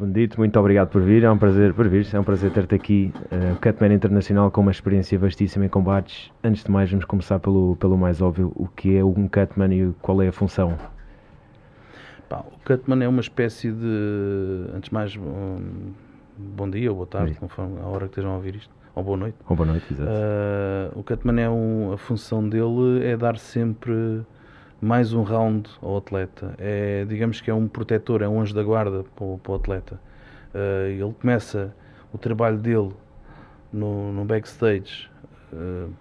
Bendito, muito obrigado por vir, é um prazer por vir, é um prazer ter-te aqui, uh, Cutman Internacional com uma experiência vastíssima em combates. Antes de mais, vamos começar pelo, pelo mais óbvio, o que é um Cutman e qual é a função? Pá, o Cutman é uma espécie de, antes de mais, um, bom dia ou boa tarde, conforme a hora que estejam a ouvir isto, ou boa noite. Ou boa noite, exato. Uh, o Cutman é um, a função dele é dar sempre mais um round ao atleta. É, digamos que é um protetor, é um anjo da guarda para o, para o atleta. Uh, ele começa o trabalho dele no, no backstage, uh,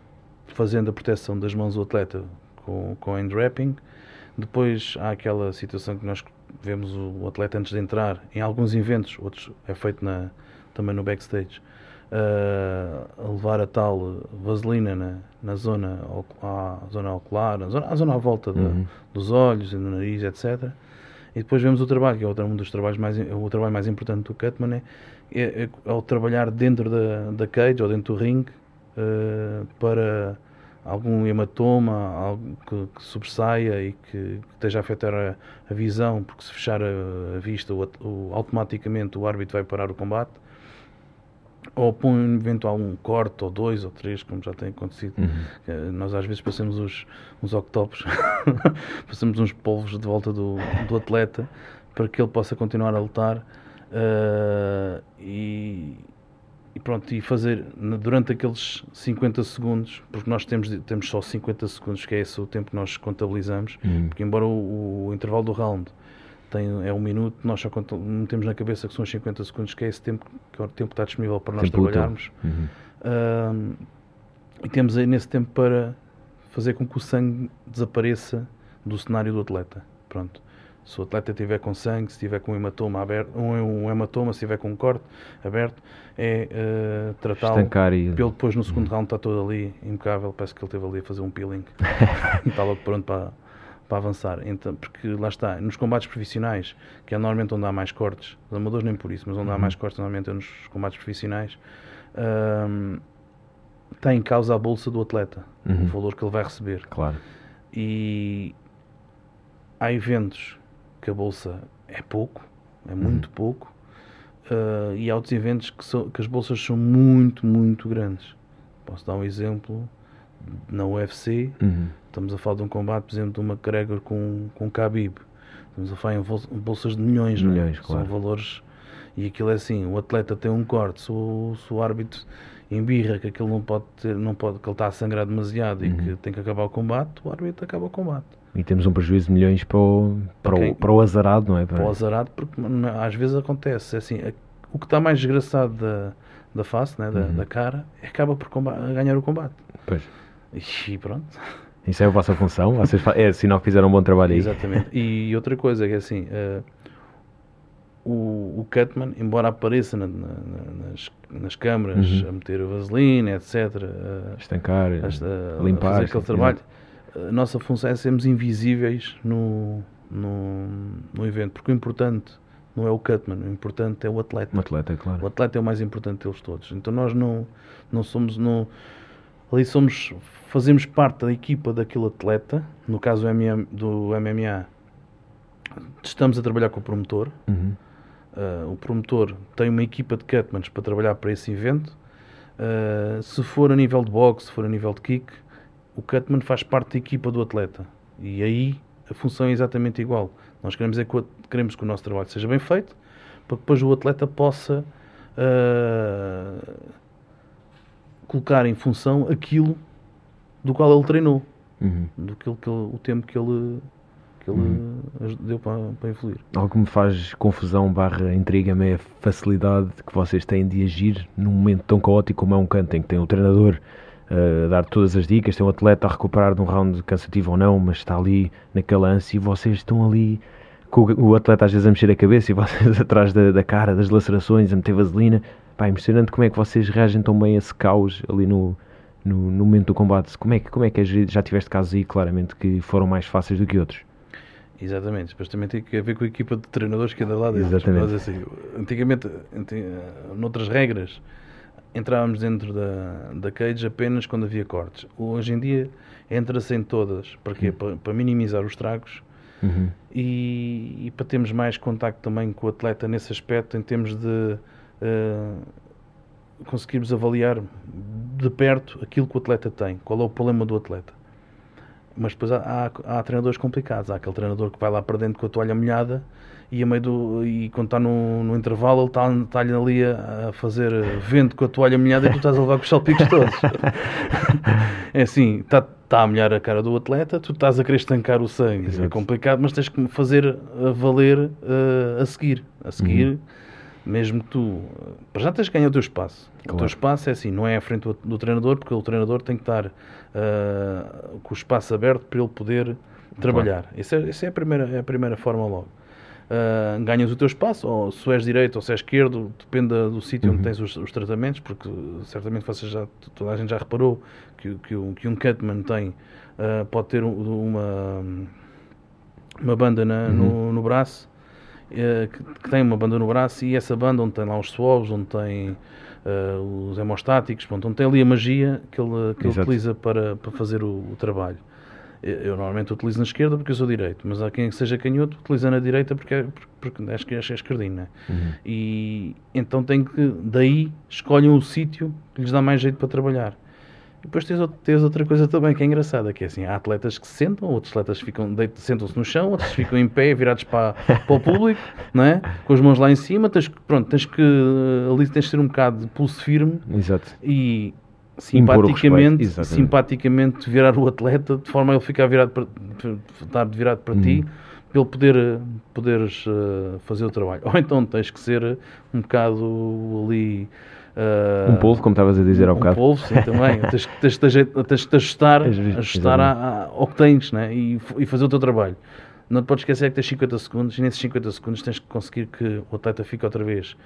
fazendo a proteção das mãos do atleta com, com hand wrapping. Depois há aquela situação que nós vemos o, atleta antes de entrar, em alguns eventos, outros é feito na, também no backstage uh, a levar a tal vaselina na, na zona, à zona ocular, na zona, à zona à volta de, uhum. dos olhos e do nariz, etc. E depois vemos o trabalho, que é outro, um dos trabalhos mais, o trabalho mais importante do Cutman, é, é, é ao trabalhar dentro da, da cage ou dentro do ringue uh, para algum hematoma, algo que, que sobressaia e que, que, esteja a afetar a, a, visão, porque se fechar a, a vista, o, o, automaticamente o árbitro vai parar o combate ou põe um eventual um corte, ou dois, ou três, como já tem acontecido. Uhum. Nós às vezes passamos os, uns octopos, passamos uns polvos de volta do, do atleta para que ele possa continuar a lutar uh, e, e, pronto, e fazer durante aqueles 50 segundos, porque nós temos, temos só 50 segundos, que é esse o tempo que nós contabilizamos, uhum. porque embora o, o intervalo do round tem, é um minuto, nós só metemos na cabeça que são os 50 segundos, que é esse tempo que é o tempo que está disponível para nós tempo trabalharmos. Uhum. Uh, e temos aí nesse tempo para fazer com que o sangue desapareça do cenário do atleta. Pronto. Se o atleta estiver com sangue, se estiver com um hematoma aberto, um, um hematoma, se estiver com um corte aberto, é uh, tratá-lo. E... Pelo depois no segundo uhum. round está todo ali impecável, parece que ele esteve ali a fazer um peeling. está logo pronto para para avançar. Então, porque lá está, nos combates profissionais, que é normalmente onde há mais cortes, os amadores nem por isso, mas onde uhum. há mais cortes normalmente é nos combates profissionais, um, tem em causa a bolsa do atleta, uhum. o valor que ele vai receber. Claro. E há eventos que a bolsa é pouco, é muito uhum. pouco, uh, e há outros eventos que, so, que as bolsas são muito, muito grandes. Posso dar um exemplo na UFC, uhum. Estamos a falar de um combate, por exemplo, de uma McGregor com, com Khabib. Estamos a falar em bolsas de milhões, milhões é? claro. São valores. E aquilo é assim: o atleta tem um corte, se o, se o árbitro embirra que aquilo não pode ter, não pode, que ele está a sangrar demasiado uhum. e que tem que acabar o combate, o árbitro acaba o combate. E temos um prejuízo de milhões para o, para, para, o, para o azarado, não é? Para, para o azarado, porque às vezes acontece, é assim, o que está mais desgraçado da, da face, né, da, uhum. da cara, acaba por combate, ganhar o combate. Pois. E pronto. Isso é a vossa função? Vocês é sinal que fizeram um bom trabalho aí. Exatamente. E outra coisa é que assim, uh, o, o Cutman, embora apareça na, na, nas, nas câmaras uhum. a meter a vaselina, etc., uh, estancar, a, a limpar, fazer aquele trabalho, a nossa função é sermos invisíveis no, no, no evento, porque o importante não é o Cutman, o importante é o atleta. O atleta, claro. O atleta é o mais importante deles todos. Então nós não, não somos. Não, ali somos fazemos parte da equipa daquele atleta, no caso do MMA, estamos a trabalhar com o promotor. Uhum. Uh, o promotor tem uma equipa de cutmans para trabalhar para esse evento. Uh, se for a nível de boxe, se for a nível de kick, o cutman faz parte da equipa do atleta. E aí a função é exatamente igual. Nós queremos, é que, queremos que o nosso trabalho seja bem feito para que depois o atleta possa uh, colocar em função aquilo do qual ele treinou, uhum. do que ele, o tempo que ele, que ele uhum. deu para, para influir. Algo que me faz confusão barra intriga-me é a facilidade que vocês têm de agir num momento tão caótico como é um canto, em que tem o treinador uh, a dar todas as dicas, tem o atleta a recuperar de um round cansativo ou não, mas está ali naquela ânsia e vocês estão ali com o atleta às vezes a mexer a cabeça e vocês atrás da, da cara, das lacerações, a meter vaselina. Pá, é impressionante como é que vocês reagem tão bem a esse caos ali no, no, no momento do combate. Como é, que, como é que é? Já tiveste casos aí, claramente, que foram mais fáceis do que outros. Exatamente, depois também tem a ver com a equipa de treinadores que anda lá dentro. Exatamente. Mas, assim, antigamente, noutras regras, entrávamos dentro da, da cage apenas quando havia cortes. Hoje em dia entra-se em todas. Para quê? Uhum. Para, para, minimizar os estragos uhum. e, e, para termos mais contacto também com o atleta nesse aspecto, em termos de uh, conseguirmos avaliar de perto aquilo que o atleta tem, qual é o problema do atleta. Mas depois há, há, há treinadores complicados. Há aquele treinador que vai lá para dentro com a toalha molhada e, a meio do, e quando está no, no intervalo ele está, está ali a, a, fazer vento com a toalha molhada e tu estás a levar com os salpicos todos. é assim, está, está a molhar a cara do atleta, tu estás a querer estancar o sangue. É Exato. É complicado, mas tens que fazer valer uh, a seguir. A seguir. Uhum mesmo que tu. Para já tens que ganhar o teu espaço. Claro. O teu espaço é assim, não é à frente do, do treinador, porque o treinador tem que estar uh, com o espaço aberto para ele poder trabalhar. Claro. Essa, é, essa é, a primeira, é a primeira forma logo. Uh, ganhas o teu espaço, ou se és direito ou se és esquerdo, depende do sítio uhum. onde tens os, os, tratamentos, porque certamente você já, toda a gente já reparou que, que, um, que um cutman tem, uh, pode ter uma, uma banda na, uhum. no, no braço eh, que, tem uma banda no braço e essa banda onde tem lá os swabs, onde tem uh, os hemostáticos, pronto, onde tem ali a magia que ele, que ele utiliza para, para fazer o, o, trabalho. Eu normalmente utilizo na esquerda porque eu sou direito, mas há quem seja canhoto utiliza na direita porque, é, porque acho que é esquerdinho, né? Uhum. E então tem que, daí, escolhem o sítio que lhes dá mais jeito para trabalhar. E depois tens, tens, outra coisa também que é engraçada, que é assim, há atletas que se sentam, outros atletas ficam, sentam-se no chão, outros ficam em pé, virados para, para o público, não é? com as mãos lá em cima, tens, pronto, tens que ali tens de ser um bocado de pulso firme Exato. e simpaticamente, simpaticamente virar o atleta de forma a ele ficar virado para, estar virado para hum. ti para ele poder poderes uh, fazer o trabalho. Ou então tens que ser um bocado ali Uh, um polvo, como estavas a dizer há um bocado. Um polvo, sim, também. tens, tens, tens, tens de ajustar, ajustar a, a, ao que tens né? e, e fazer o teu trabalho. Não te podes esquecer que tens 50 segundos e nesses 50 segundos tens que conseguir que o atleta fique outra vez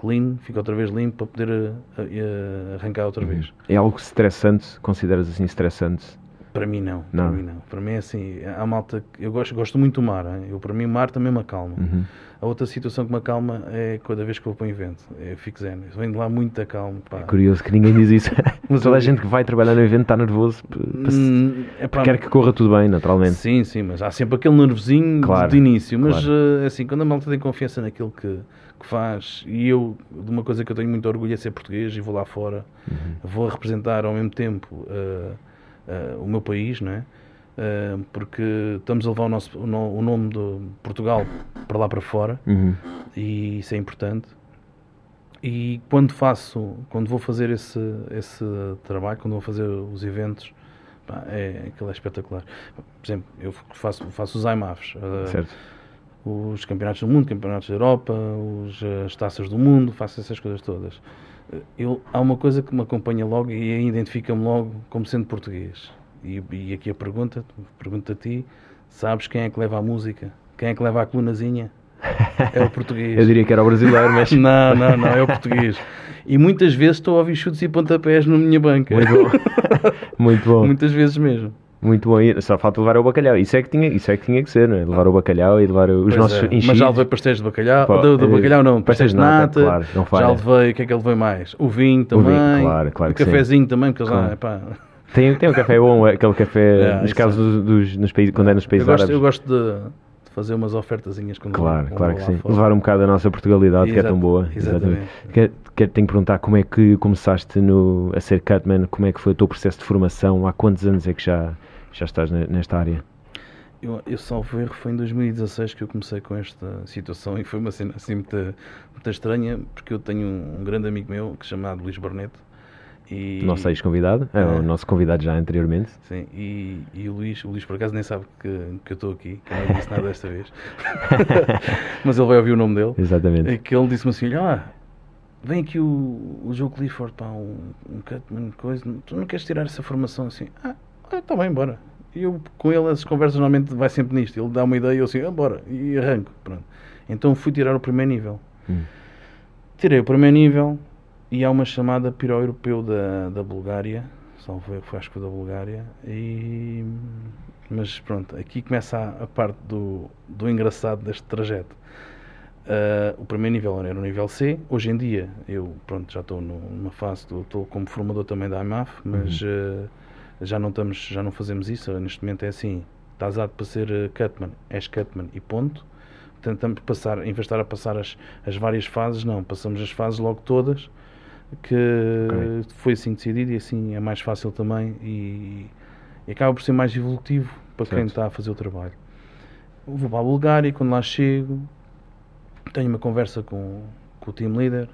clean, fique outra vez limpo para poder uh, arrancar outra uhum. vez. É algo estressante? Consideras assim estressante? Para mim não, não. Para mim não. Para mim é assim, a malta, eu gosto, gosto muito do mar, hein? eu para mim o mar também me acalma. Uhum. A outra situação que me acalma é cada vez que vou para um evento, eu fico zen, eu venho de lá muito calmo. Pá. É curioso que ninguém diz isso, mas toda a gente que vai trabalhar no evento está nervoso, hum, é pá, quer que corra tudo bem, naturalmente. Sim, sim, mas há sempre aquele nervosinho claro, de início, mas claro. uh, assim, quando a malta tem confiança naquilo que, que faz, e eu, de uma coisa que eu tenho muito orgulho é ser português e vou lá fora, uhum. vou representar ao mesmo tempo... Uh, uh, o meu país, não é? Uh, porque estamos a levar o, nosso, o, no, o, nome de Portugal para lá para fora uhum. e isso é importante. E quando faço, quando vou fazer esse, esse trabalho, quando vou fazer os eventos, pá, é, aquilo é espetacular. Por exemplo, eu faço, faço os IMAFs, uh, os campeonatos do mundo, campeonatos da Europa, os, as taças do mundo, faço essas coisas todas eu, há uma coisa que me acompanha logo e identifica-me logo como sendo português. E, e, aqui a pergunta, pergunta a ti, sabes quem é que leva a música? Quem é que leva a colunazinha? É o português. Eu diria que era o brasileiro, mas... não, não, não, é o português. E muitas vezes estou a ouvir chutes e pontapés na minha banca. Muito bom. Muito bom. Muitas vezes mesmo. Muito bom, só falta levar o bacalhau. Isso é que tinha, isso é que, tinha que ser, não é? Levar o bacalhau e levar os pois nossos é. enchidos. Mas já levei pastéis de bacalhau, Pô, do, do, eh, bacalhau não, pastéis de nata, claro, não já levei, o que é que ele levei mais? O vinho também, o, vinho, claro, claro o cafezinho sim. também, porque claro. lá, epá... Tem, tem um café bom, aquele café, é, nos casos é. dos, nos países, quando é nos países eu gosto, árabes. Eu gosto de fazer umas ofertazinhas quando Claro, vou, claro que sim. Fora. Levar um bocado a nossa Portugalidade, Exato, que é tão boa. Exatamente. Quero, quero tenho que perguntar como é que começaste no, a ser Cutman, como é que foi o teu processo de formação, há quantos anos é que já já estás nesta área? Eu, eu salvo erro, foi em 2016 que eu comecei com esta situação e foi uma cena assim muito, muito estranha, porque eu tenho um, um grande amigo meu que é chamado Luís Barneto. E, nosso ex-convidado, é, é, o nosso convidado já anteriormente. Sim, e, e, o Luís, o Luís por acaso nem sabe que, que eu estou aqui, que eu não disse nada desta vez. Mas ele vai ouvir o nome dele. Exatamente. E que ele disse-me assim: ah, vem aqui o, o Joe Clifford, pá, um, um cutman, coisa, tu não queres tirar essa formação assim? Ah, está bem, bora. E eu, com ele, as conversas normalmente vai sempre nisto. Ele dá uma ideia e eu assim, ah, bora, e arranco. Pronto. Então fui tirar o primeiro nível. Hum. Tirei o primeiro nível e há uma chamada para o europeu da, da Bulgária, salvo foi, acho que da Bulgária. E, mas pronto, aqui começa a, a parte do, do engraçado deste trajeto. Uh, o primeiro nível era o nível C. Hoje em dia, eu pronto, já estou numa fase, estou como formador também da IMAF, mas uhum. uh, já não estamos, já não fazemos isso. Neste momento é assim: estás apto para ser uh, Cutman, és Cutman e ponto. Tentamos passar, em vez de estar a passar as, as várias fases, não, passamos as fases logo todas, que okay. foi assim decidido e assim é mais fácil também e, e acaba por ser mais evolutivo para certo. quem está a fazer o trabalho. Vou para a Bulgária e quando lá chego tenho uma conversa com, com o team leader,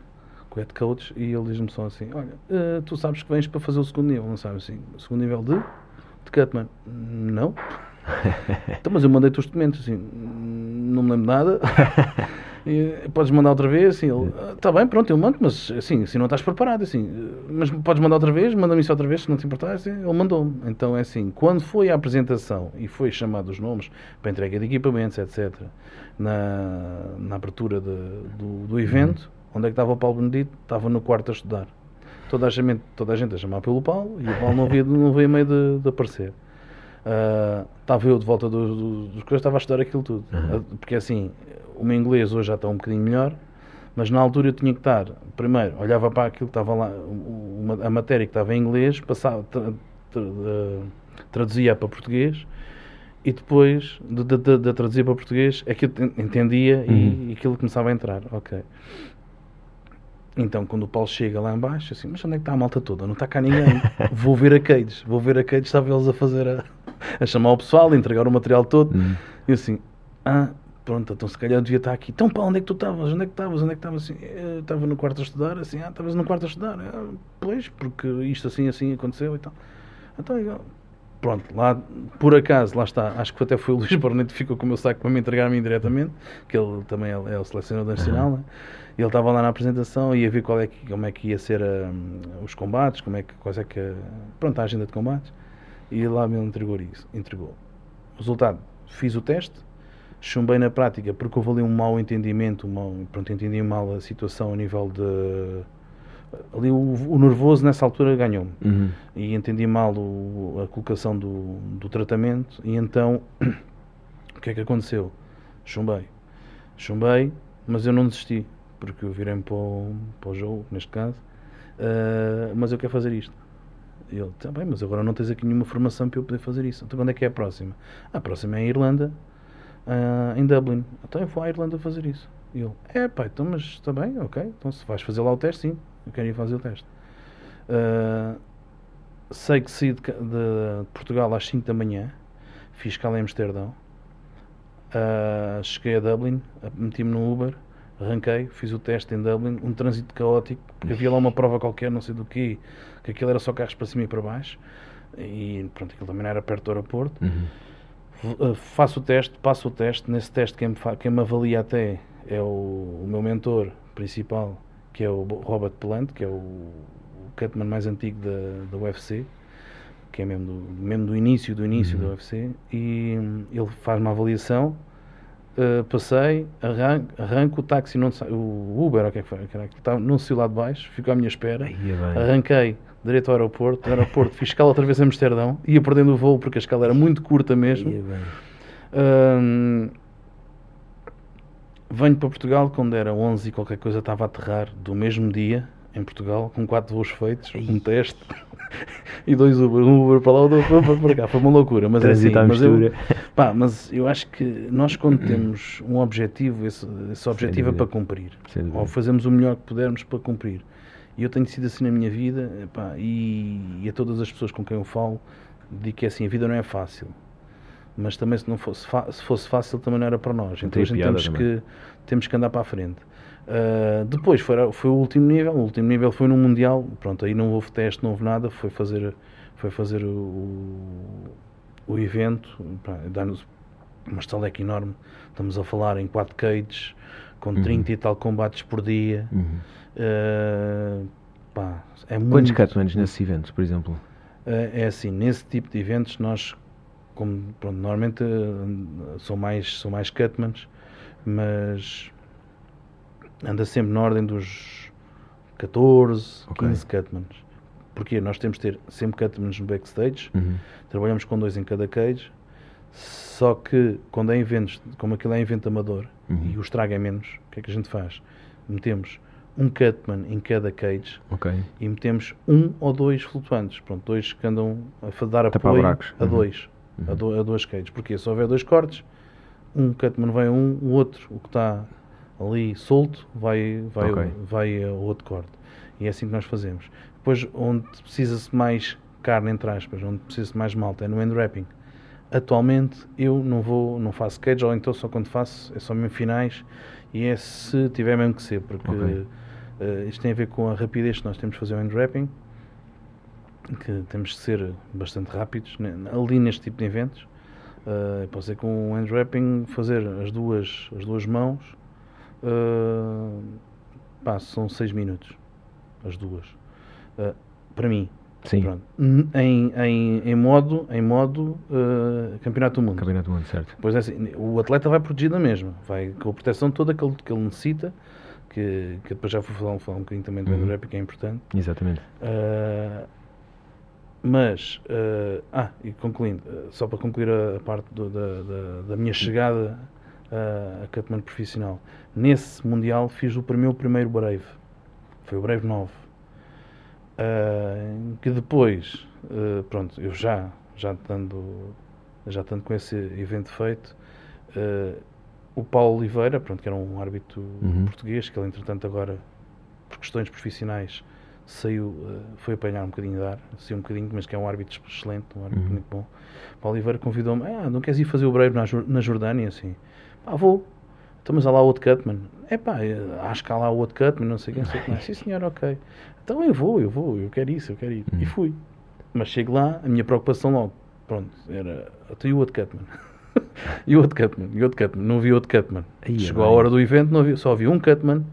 com o head coach, e ele diz-me só assim: Olha, uh, tu sabes que vens para fazer o segundo nível, não sabes assim? O segundo nível de, de Cutman? Não. então, mas eu mandei-te os documentos, assim, não me lembro nada. E, podes mandar outra vez, assim, ele, está bem, pronto, eu mando, mas assim, assim não estás preparado, assim, mas podes mandar outra vez, manda-me isso outra vez, se não te importar, assim, ele mandou-me. Então é assim, quando foi a apresentação e foi chamado os nomes para entrega de equipamentos, etc., na, na abertura de, do, do evento, uhum. onde é que estava o Paulo Benedito? Estava no quarto a estudar. Toda a gente, toda a, gente a chamar pelo Paulo e o Paulo não veio, não veio meio de, de aparecer. Uh, estava eu de volta dos, dos, dos coisas, estava a estudar aquilo tudo. Uhum. Porque assim, o meu inglês hoje já está um bocadinho melhor, mas na altura eu tinha que estar, primeiro, olhava para aquilo que estava lá, uma, a matéria que estava em inglês, passava, tra, tra, traduzia para português e depois de, de, de, traduzir para português é que eu entendia uhum. e, e aquilo começava a entrar. Ok. Então, quando o Paulo chega lá embaixo, assim, mas onde é que está a malta toda? Não está cá ninguém. vou ver a Cades, vou ver a Cades, estava eles a fazer a, a chamar o pessoal, a entregar o material todo. Uhum. E assim, ah, Pronto, então se calhar devia estar aqui. Então, pá, onde é que tu estavas? Onde é que estavas? Onde é que estavas? Assim, eu estava no quarto a estudar, assim, ah, estavas no quarto a estudar. Ah, pois, porque isto assim, assim aconteceu e tal. Então. Pronto, lá, por acaso, lá está. Acho que até foi o Luís Barneto que ficou com o meu saco para me entregar a mim diretamente, que ele também é, é o selecionador nacional, né? E ele estava lá na apresentação e ia ver qual é que, como é que ia ser um, os combates, como é que, quais é que, pronto, a agenda de combates. E lá me entregou isso. Entregou. Resultado, fiz o teste, chumbei na prática porque houve ali um mau entendimento, um mau, pronto, entendi mal a situação a nível de. Ali o, o nervoso nessa altura ganhou-me uhum. e entendi mal o, a colocação do, do tratamento. E então o que é que aconteceu? Chumbei, chumbei, mas eu não desisti porque eu virei-me para, o, para o jogo, neste caso. Uh, mas eu quero fazer isto. Ele, está bem, mas agora não tens aqui nenhuma formação para eu poder fazer isso. Então quando é que é a próxima? A próxima é a Irlanda uh, em Dublin. Então eu vou à Irlanda fazer isso. E ele, é pá, então, mas está bem, ok. Então se vais fazer lá o teste, sim, eu quero ir fazer o teste. Uh, sei que saí de, de, Portugal às 5 da manhã, fiz cá em Amsterdão. Uh, cheguei a Dublin, meti-me no Uber, arranquei, fiz o teste em Dublin, um trânsito caótico, porque havia lá uma prova qualquer, não sei do que, que aquilo era só carros para cima e para baixo, e pronto, aquilo também não era perto do aeroporto. Uhum. Eh, faço o teste, passo o teste. Nesse teste, quem me, quem me avalia até é o, o, meu mentor principal, que é o Robert Plant, que é o, o cutman mais antigo da, da UFC, que é mesmo do, mesmo do início do início uhum. da UFC. E hum, ele faz uma avaliação. Uh, passei, arranco, arranco, o táxi, não, o Uber, o que é que foi? Estava, não saiu lá de baixo, ficou à minha espera. Arranquei direto ao aeroporto, aeroporto fiz escala outra vez em Amsterdão, ia perdendo o voo porque a escala era muito curta mesmo. Um, venho para Portugal quando era 11 e qualquer coisa estava a aterrar do mesmo dia em Portugal, com quatro voos feitos, um teste e dois Uber, um Uber para lá, outro Uber para cá. Foi uma loucura, mas é assim. Mas eu, pá, mas eu acho que nós, quando temos um objetivo, esse, esse objetivo é para cumprir, ou fazemos o melhor que pudermos para cumprir. E eu tenho sido assim na minha vida epá, e, e, a todas as pessoas com quem eu falo digo que é assim, a vida não é fácil. Mas também se não fosse, se fosse fácil também não era para nós. Então a gente temos que, temos que andar para a frente. Uh, depois foi, foi o último nível, o último nível foi no Mundial, pronto, aí não houve teste, não houve nada, foi fazer, foi fazer o, o evento, dar-nos uma estaleca enorme, estamos a falar em 4 cages, com uhum. 30 e tal combates por dia. Uhum. Uh, pá, é Quantos muito... nesses eventos, por exemplo? Uh, é assim, nesse tipo de eventos nós, como pronto, normalmente uh, são mais, são mais cutmans, mas anda sempre na ordem dos 14, okay. 15 cutmans. Porque nós temos de ter sempre cutmans no backstage, Uhum. trabalhamos com dois em cada cage, só que quando é eventos, como aquilo é evento amador Uhum. e o estrago é menos, o que é que a gente faz? Metemos um cutman em cada cage Ok. e metemos um ou dois flutuantes. Pronto, dois que andam a dar Tapar apoio buracos. a Uhum. dois, a, do, a dois cages. Porque se houver dois cortes, um cutman vai a um, o outro, o que está ali solto, vai, vai, Ok. vai ao outro corte. E é assim que nós fazemos. Depois, onde precisa-se mais carne, entre aspas, onde precisa-se mais malta, é no end wrapping. Atualmente eu não vou, não faço cage, ou então só quando faço é só mesmo finais e é se tiver mesmo que ser, porque Ok. eh, isto tem a ver com a rapidez que nós temos de fazer o end wrapping, que temos que ser bastante rápidos né, ali neste tipo de eventos. Uh, pode ser com o end wrapping fazer as duas, as duas mãos, uh, pá, são 6 minutos, as duas. Uh, para mim, Sim. Pronto. Em, em, em modo, em modo uh, campeonato do mundo. Campeonato do mundo, certo. Pois é assim, o atleta vai protegido da mesma, vai com a proteção toda que ele, que ele necessita, que, que depois já vou falar, falar um bocadinho também do Uhum. uhum. que é importante. Exatamente. Uh, mas, ah, e concluindo, só para concluir a, a parte do- da, da, da minha chegada uh, a Cutman profissional, nesse Mundial fiz o meu primeiro Brave, foi o Brave 9, uh, que depois, uh, pronto, eu já, já estando, já estando com esse evento feito, o Paulo Oliveira, pronto, que era um árbitro Uhum. português, que ele entretanto agora, por questões profissionais, saiu, foi apanhar um bocadinho de ar, saiu um bocadinho, mas que é um árbitro excelente, um árbitro Uhum. muito bom. Paulo Oliveira convidou-me, ah, não queres ir fazer o Breiro na, na Jordânia? Assim, pá, vou. Então, mas há lá outro Cutman. É pá, eh, acho que há lá outro Cutman, não sei quem, não sei o que mais. Sim, senhor, ok. Então eu vou, eu vou, eu quero isso, eu quero ir. Uhum. E fui. Mas chego lá, a minha preocupação logo, pronto, era, até o outro Cutman. e o outro Cutman, e outro Cutman, não havia outro Cutman. Aí, Chegou bem. a hora do evento, não havia, só havia um Cutman,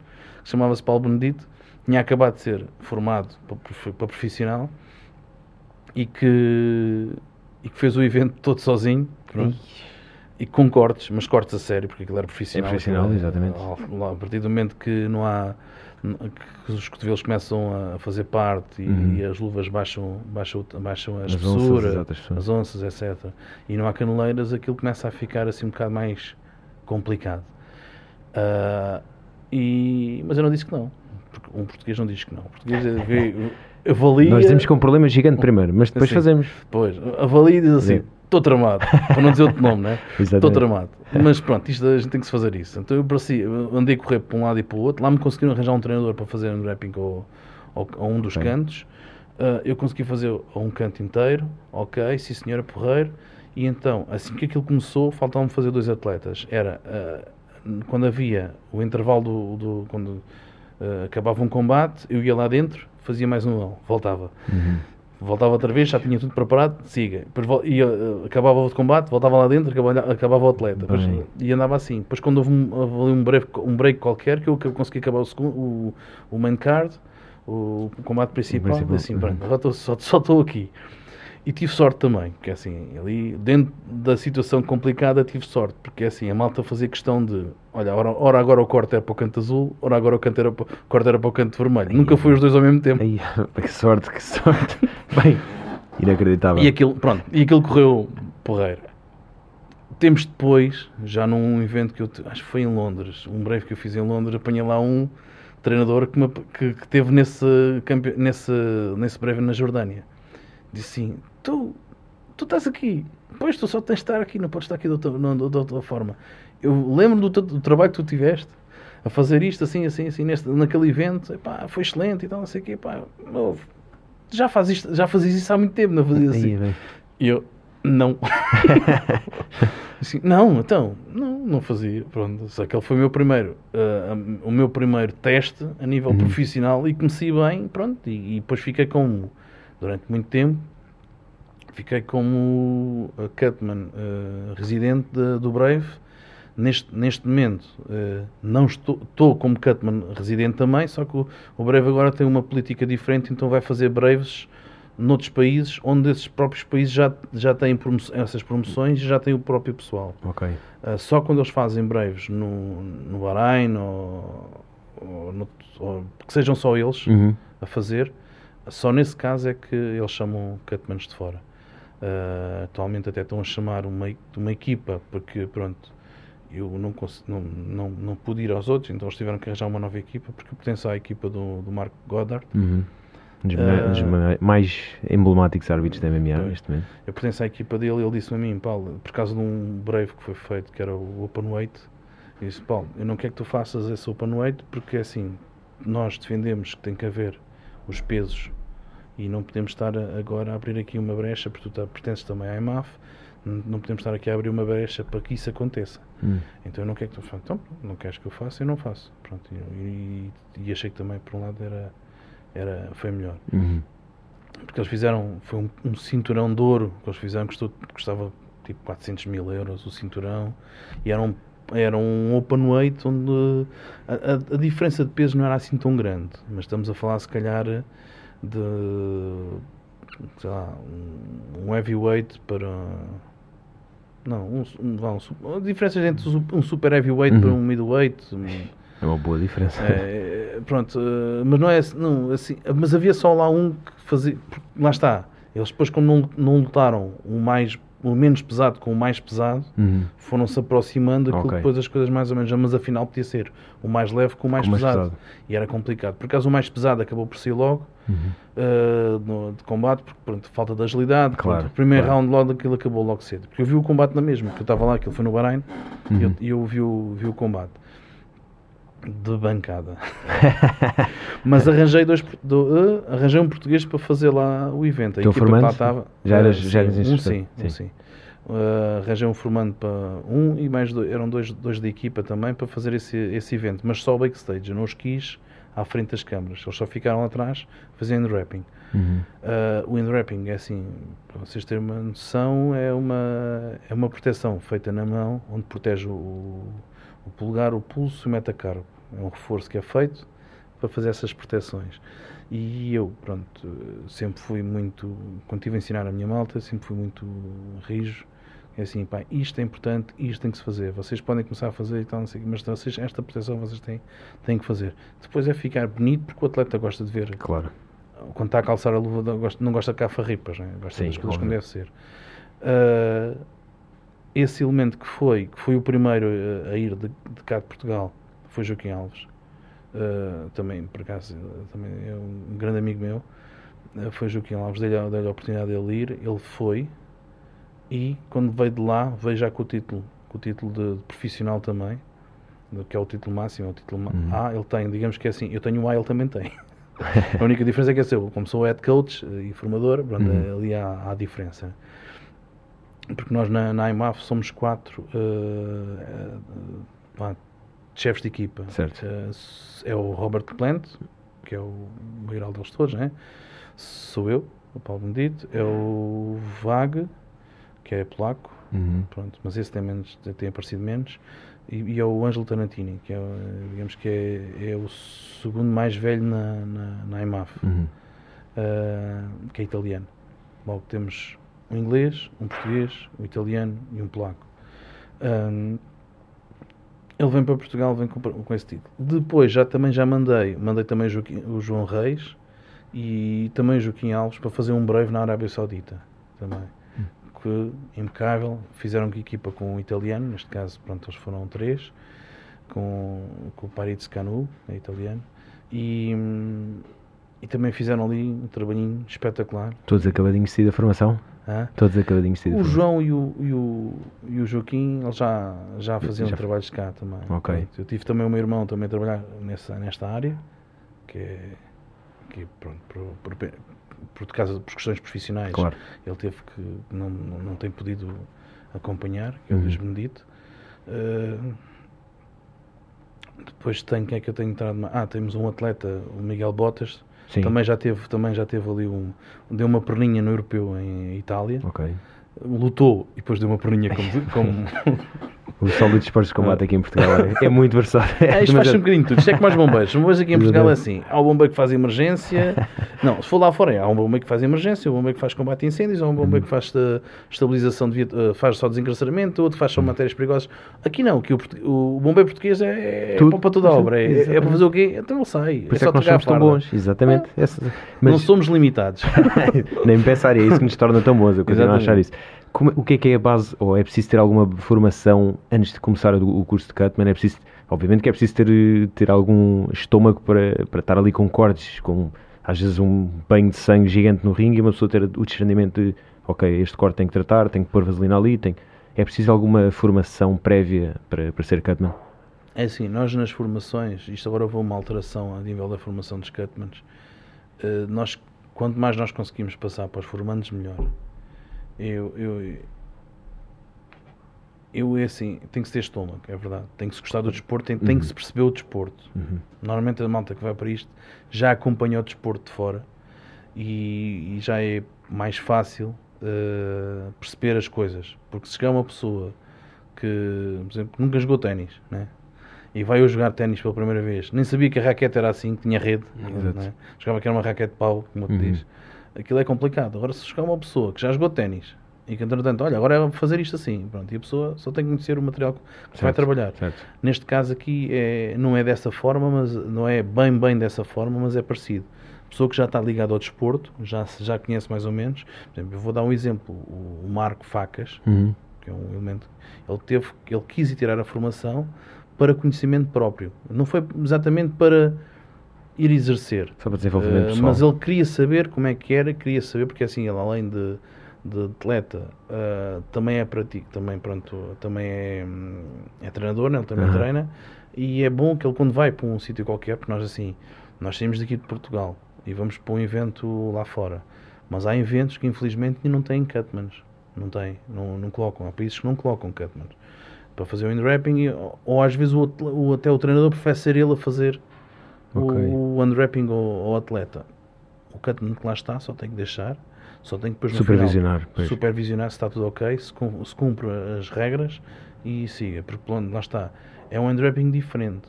que chamava-se Paulo Benedito, tinha acabado de ser formado para, para profissional e que, e que fez o evento todo sozinho. pronto. E com cortes, mas cortes a sério, porque aquilo era profissional. É profissional, aquilo exatamente. Lá, a partir do momento que não há. que os cotovelos começam a fazer parte e, Uhum. e as luvas baixam, baixam, baixam a As espessura, onças. as onças, etc. E não há caneleiras, aquilo começa a ficar assim um bocado mais complicado. Ah, e, mas eu não disse que não. Um português não diz que não. O português vê, avalia. Nós temos com um problema gigante primeiro, mas depois Sim. fazemos. Pois, avalia e diz assim: Sim. Estou tramado. Para não dizer outro nome, né? Estou tramado. Mas pronto, isto a gente tem que se fazer isso. Então eu, pareci, eu andei a correr para um lado e para o outro. Lá me conseguiram arranjar um treinador para fazer um rapping ao, ao, a um dos cantos. Ah, eu consegui fazer a um canto inteiro. Ok, sim senhora, porreiro. E então, assim que aquilo começou, faltavam-me fazer dois atletas. Era ah, quando havia o intervalo do. do- quando ah, acabava um combate, eu ia lá dentro, fazia mais um, voltava. Uhum. Voltava outra vez, já tinha tudo preparado, siga. Depois ia, eh, acabava o combate, voltava lá dentro, acabava, acabava o atleta. Depois, e andava assim. Depois, quando houve um, houve ali um, break, um break qualquer, que eu, consegui acabar o, segundo, o, o main card, o, combate principal, principal, assim, uhum. pronto, só estou aqui. E tive sorte também, porque assim, ali dentro da situação complicada tive sorte, porque assim, a malta fazia questão de, olha, ora, ora agora o corte era para o canto azul, ora agora o, canto era para, o corte era para o canto vermelho. Nunca foi os dois ao mesmo tempo. Ai, que sorte, que sorte. Bem, inacreditável. E aquilo, pronto, e aquilo correu porreiro. Tempos depois, já num evento que eu acho que foi em Londres, um breve que eu fiz em Londres, apanhei lá um treinador que, me, que, que teve nesse, nesse, nesse breve na Jordânia. Disse assim: Tu, tu estás aqui, pois tu só tens de estar aqui, não podes estar aqui de outra, não, de outra forma. Eu lembro do, do trabalho que tu tiveste a fazer isto assim, assim, assim, neste, naquele evento, Epá, foi excelente e tal, não sei o quê, pá, meu, já fazes isto, já fazias isso há muito tempo, não fazias assim. E eu, não. Assim, não, então, não, não fazia. Pronto, só que ele foi o meu primeiro, ah, o meu primeiro teste a nível Uhum. profissional e comecei bem, pronto, e, e depois fiquei como, durante muito tempo, fiquei como Cutman ah, residente da- do Brave. Neste, neste momento ah, não estou, estou como Cutman residente também, só que o, o Brave agora tem uma política diferente, então vai fazer Braves noutros países, onde esses próprios países já, já têm promo- essas promoções e já têm o próprio pessoal. Ok. Uh, só quando eles fazem breves no, no Bahrein ou, ou, no- ou que sejam só eles Uhum. a fazer, só nesse caso é que eles chamam cutmans de fora. Uh, atualmente até estão a chamar uma, uma equipa, porque pronto, eu não, não, não, não pude ir aos outros, então eles tiveram que arranjar uma nova equipa, porque eu pertenço à equipa do, do Marco Goddard. Uhum. Um dos, uh, mais emblemáticos árbitros da MMA neste momento. Eu pertenço à equipa dele e ele disse a mim, Paulo, por causa de um breve que foi feito, que era o Open Weight, disse, Paulo, eu não quero que tu faças esse Open Weight, porque assim, nós defendemos que tem que haver os pesos e não podemos estar agora a abrir aqui uma brecha, porque tu tá, pertences também à IMAF, não podemos estar aqui a abrir uma brecha para que isso aconteça. Hum. Então eu não quero que tu faças. Então, não queres que eu faça, eu não faço. Pronto, e, e, achei que também, por um lado, era, era, foi melhor. Uhum. Porque eles fizeram, foi um, um, cinturão de ouro que eles fizeram, custou, custava tipo 400 mil euros o cinturão, e era um, era um open weight onde a, a, a diferença de peso não era assim tão grande, mas estamos a falar se calhar de sei lá, um heavyweight para não, um, um, um, diferenças entre um super heavyweight uhum. para um middleweight. É uma boa diferença. É, pronto, eh, mas não é não, assim, mas havia só lá um que fazia. Lá está. Eles depois, quando não, não lutaram o mais o menos pesado com o mais pesado, uhum. foram-se aproximando aquilo okay. depois as coisas mais ou menos, mas afinal podia ser o mais leve com o mais, com pesado. mais pesado. E era complicado. Por acaso o mais pesado acabou por sair logo uhum. uh, no, de combate, porque pronto, falta de agilidade. Claro, pronto, o primeiro claro. round logo aquilo acabou logo cedo. Porque eu vi o combate na mesma, que eu estava lá, aquilo foi no Bahrein, uhum. e eu, eu vi, o, vi o combate de bancada. Mas arranjei dois do, uh, arranjei um português para fazer lá o evento. A equipa lá estava. Já eras, uh, já eras um sim, sim. Um, sim. Uh, arranjei um formando para um e mais dois, eram dois, dois da equipa também para fazer esse, esse evento, mas só o backstage, eu não os quis à frente das câmaras, eles só ficaram atrás fazendo wrapping. Uhum. Uh, o wrapping é assim, para vocês terem uma noção, é uma, é uma proteção feita na mão, onde protege o, o polegar, o pulso e o metacarpo. É um reforço que é feito para fazer essas proteções. E eu, pronto, sempre fui muito, quando estive a ensinar a minha malta, sempre fui muito rijo. É assim, pá, isto é importante, isto tem que se fazer. Vocês podem começar a fazer e tal, não sei, mas vocês, esta proteção vocês têm, têm que fazer. Depois é ficar bonito porque o atleta gosta de ver. Claro. Quando está a calçar a luva, não gosta de cafarripas, né? gosta Sim, das coisas como deve ser. Uh, esse elemento que foi, que foi o primeiro a ir de, de cá de Portugal, foi Joaquim Alves. Uh, também, por acaso, também é um grande amigo meu. Uh, foi Joaquim Alves, dei-lhe dei a oportunidade de ele ir. Ele foi e, quando veio de lá, veio já com o título, com o título de, de profissional também, que é o título máximo, é o título uhum. A. Ele tem, digamos que é assim, eu tenho o A, ele também tem. a única diferença é que é seu, como sou head coach e formador, pronto, uhum. ali há, há diferença porque nós na, na IMAF somos quatro uh, uh, chefes de equipa. Certo. Uh, é o Robert Plant, que é o maior deles todos, né? Sou eu, o Paulo Benedito. É o Vag, que é polaco. Uhum. Pronto, mas esse tem, menos, tem aparecido menos. E, e, é o Ângelo Tarantini, que é, digamos que é, é o segundo mais velho na, na, na IMAF, uhum. uh, que é italiano. Logo temos um inglês, um português, um italiano e um polaco. Um, ele vem para Portugal vem com, com, esse título. Depois já também já mandei, mandei também Joaquim, o João Reis e também Joaquim Alves para fazer um breve na Arábia Saudita também. Que impecável, fizeram equipa com o italiano, neste caso, pronto, eles foram três, com, com o Paris Canu, é italiano, e, e também fizeram ali um trabalhinho espetacular. Todos acabadinhos de sair da formação? Hã? Todos acabadinhos de O João e o, e o, e o Joaquim eles já, já faziam já... trabalhos cá também. Okay. Eu tive também o meu irmão também a trabalhar nessa, nesta área, que é, que é, pronto, por, por, por, causa, por questões profissionais. Claro. Ele teve que, não, não tem podido acompanhar, que é o uhum. Luís Benedito. Uh, depois tem, quem é que eu tenho entrado? Ah, temos um atleta, o Miguel Botas, Sim. Também já teve, também já teve ali um. Deu uma perninha no europeu em Itália. Lutou e depois deu uma perninha como. como O sólido de esportes de combate aqui em Portugal é, é muito versátil. É, isto faz um bocadinho tudo. Isto é como os bombeiros. Os bombeiros aqui em Portugal é assim. Há o bombeiro que faz emergência. Não, se for lá fora, é, há um bombeiro que faz emergência, um bombeiro que faz combate a incêndios, há um bombeiro que faz uh, estabilização, de, uh, faz só desencarceramento, outro faz só matérias perigosas. Aqui não, que o, o bombeiro português é, é para toda a obra. É, é, para fazer o quê? Então ele sai. Por isso é, é que nós somos tão bons. Exatamente. É. Mas... Não somos limitados. Nem pensar, é isso que nos torna tão bons. Eu continuo a achar isso. Como, o que é que é a base, ou é preciso ter alguma formação antes de começar o, o curso de Cutman? É preciso, obviamente que é preciso ter, ter algum estômago para, para estar ali com cortes, com às vezes um banho de sangue gigante no ringue e uma pessoa ter o discernimento de, ok, este corte tem que tratar, tem que pôr vaselina ali, tem... é preciso alguma formação prévia para, para ser Cutman? É assim, nós nas formações, isto agora houve uma alteração a nível da formação dos Cutmans, uh, nós, quanto mais nós conseguimos passar para os formandos, melhor eu, eu, eu é assim, tem que se ter estômago, é verdade. Tem que se gostar do desporto, tem, uhum. tem que uhum. se perceber o desporto. Uhum. Normalmente a malta que vai para isto já acompanha o desporto de fora e, e já é mais fácil uh, perceber as coisas. Porque se chegar uma pessoa que, por exemplo, nunca jogou ténis, né? e vai a jogar ténis pela primeira vez, nem sabia que a raquete era assim, que tinha rede, né? jogava que era uma raquete de pau, como te uhum. diz aquilo é complicado. Agora, se chegar uma pessoa que já jogou ténis e que, entretanto, olha, agora é fazer isto assim, pronto, e a pessoa só tem que conhecer o material que certo, vai trabalhar. Certo. Neste caso aqui, é, não é dessa forma, mas não é bem, bem dessa forma, mas é parecido. A pessoa que já está ligada ao desporto, já, já conhece mais ou menos. Por exemplo, eu vou dar um exemplo. O, Marco Facas, uhum. que é um elemento, ele, teve, ele quis ir tirar a formação para conhecimento próprio. Não foi exatamente para ir exercer. Só para desenvolvimento uh, pessoal. Mas ele queria saber como é que era, queria saber, porque assim, ele além de, de atleta, uh, também é prático, também, pronto, também é, é treinador, né? ele também uhum. treina, e é bom que ele quando vai para um sítio qualquer, porque nós assim, nós saímos daqui de Portugal e vamos para um evento lá fora, mas há eventos que infelizmente não têm cutmans, não tem, não, não colocam, há países que não colocam cutmans para fazer o in-wrapping, ou, ou às vezes o, o, até o treinador prefere ser ele a fazer okay. o unwrapping ao, ao, atleta. O cutman que lá está só tem que deixar, só tem que depois supervisionar, final, supervisionar se está tudo ok, se, se cumpre as regras e siga, porque lá está. É um unwrapping diferente.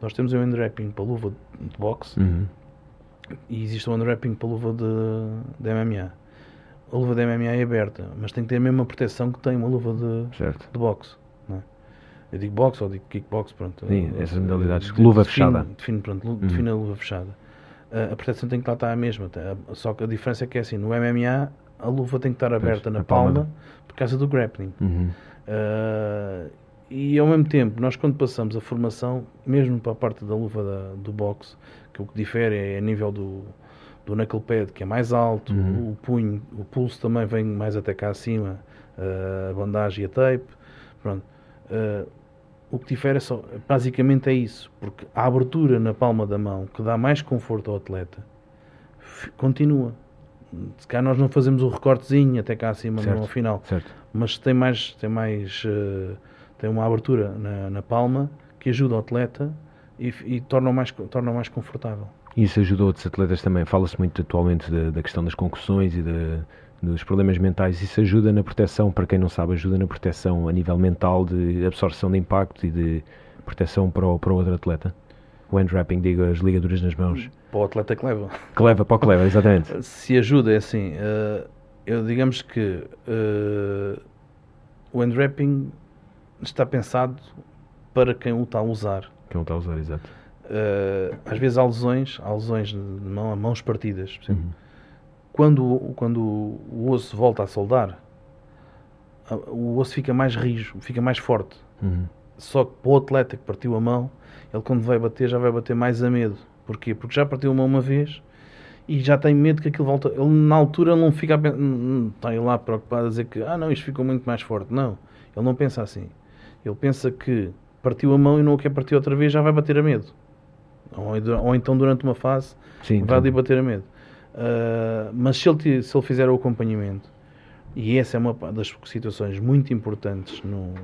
Nós temos um unwrapping para luva de boxe uhum. e existe um unwrapping para luva de, de MMA. A luva de MMA é aberta, mas tem que ter a mesma proteção que tem uma luva de, certo. de boxe. Eu digo boxe ou digo kickbox, pronto. Sim, essas modalidades. De, luva fechada. Define, pronto, uhum. define a luva fechada. Uh, a proteção tem que estar a mesma. Tá? Só que a diferença é que é assim, no MMA a luva tem que estar aberta pois, na palma, palma, por causa do grappling. Uhum. Uh, e ao mesmo tempo, nós quando passamos a formação, mesmo para a parte da luva da, do boxe, que o que difere é a nível do, do knuckle pad, que é mais alto, uhum. o punho, o pulso também vem mais até cá acima, uh, a bandagem e a tape, pronto. Uh, o que difere é só, basicamente é isso, porque a abertura na palma da mão que dá mais conforto ao atleta continua. Se cá nós não fazemos o recortezinho até cá acima certo, no final, certo. mas tem mais, tem mais, uh, tem uma abertura na, na, palma que ajuda o atleta e, e torna mais, torna mais confortável. Isso ajuda outros atletas também. Fala-se muito atualmente da, da, questão das concussões e da dos problemas mentais, isso ajuda na proteção, para quem não sabe, ajuda na proteção a nível mental de absorção de impacto e de proteção para o, para o outro atleta? O hand wrapping, digo, as ligaduras nas mãos. Para o atleta que leva. Que leva, para o que leva, exatamente. Se ajuda, é assim, uh, eu digamos que uh, o hand wrapping está pensado para quem o está a usar. Quem o está a usar, exato. Uh, às vezes há lesões, há lesões de mão, mãos partidas, por exemplo. Uhum quando, quando o osso volta a soldar, o osso fica mais rijo, fica mais forte. Uhum. Só que para o atleta que partiu a mão, ele quando vai bater já vai bater mais a medo. Porquê? Porque já partiu a mão uma vez e já tem medo que aquilo volta. Ele na altura não fica a pensar, não está lá preocupado a dizer que ah não, isto ficou muito mais forte. Não, ele não pensa assim. Ele pensa que partiu a mão e não o quer partir outra vez já vai bater a medo. Ou, ou então durante uma fase Sim, vai ali bater a medo. Uh, mas se ele, se ele fizer o acompanhamento, e essa é uma das situações muito importantes no,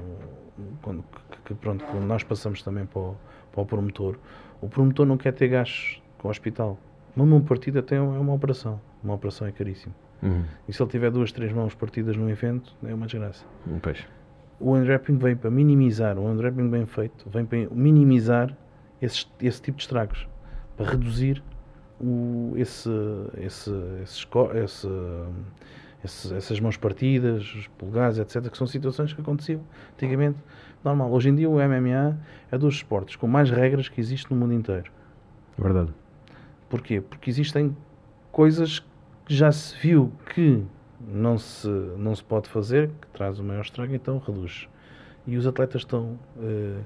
quando, que, pronto, quando nós passamos também para o, para o promotor, o promotor não quer ter gastos com o hospital. Uma mão partida tem, é uma operação. Uma operação é caríssimo. Uhum. E se ele tiver duas, três mãos partidas num evento, é uma desgraça. Pois. o unwrapping vem para minimizar, o unwrapping bem feito, vem para minimizar esse, esse tipo de estragos, para reduzir o, esse, esse, esse, esse, essas mãos partidas, os polegares, etc., que são situações que aconteciam antigamente normal. Hoje em dia o MMA é dos esportes com mais regras que existe no mundo inteiro. Verdade. Porquê? Porque existem coisas que já se viu que não se, não se pode fazer, que traz o maior estrago, então reduz. E os atletas estão, uh,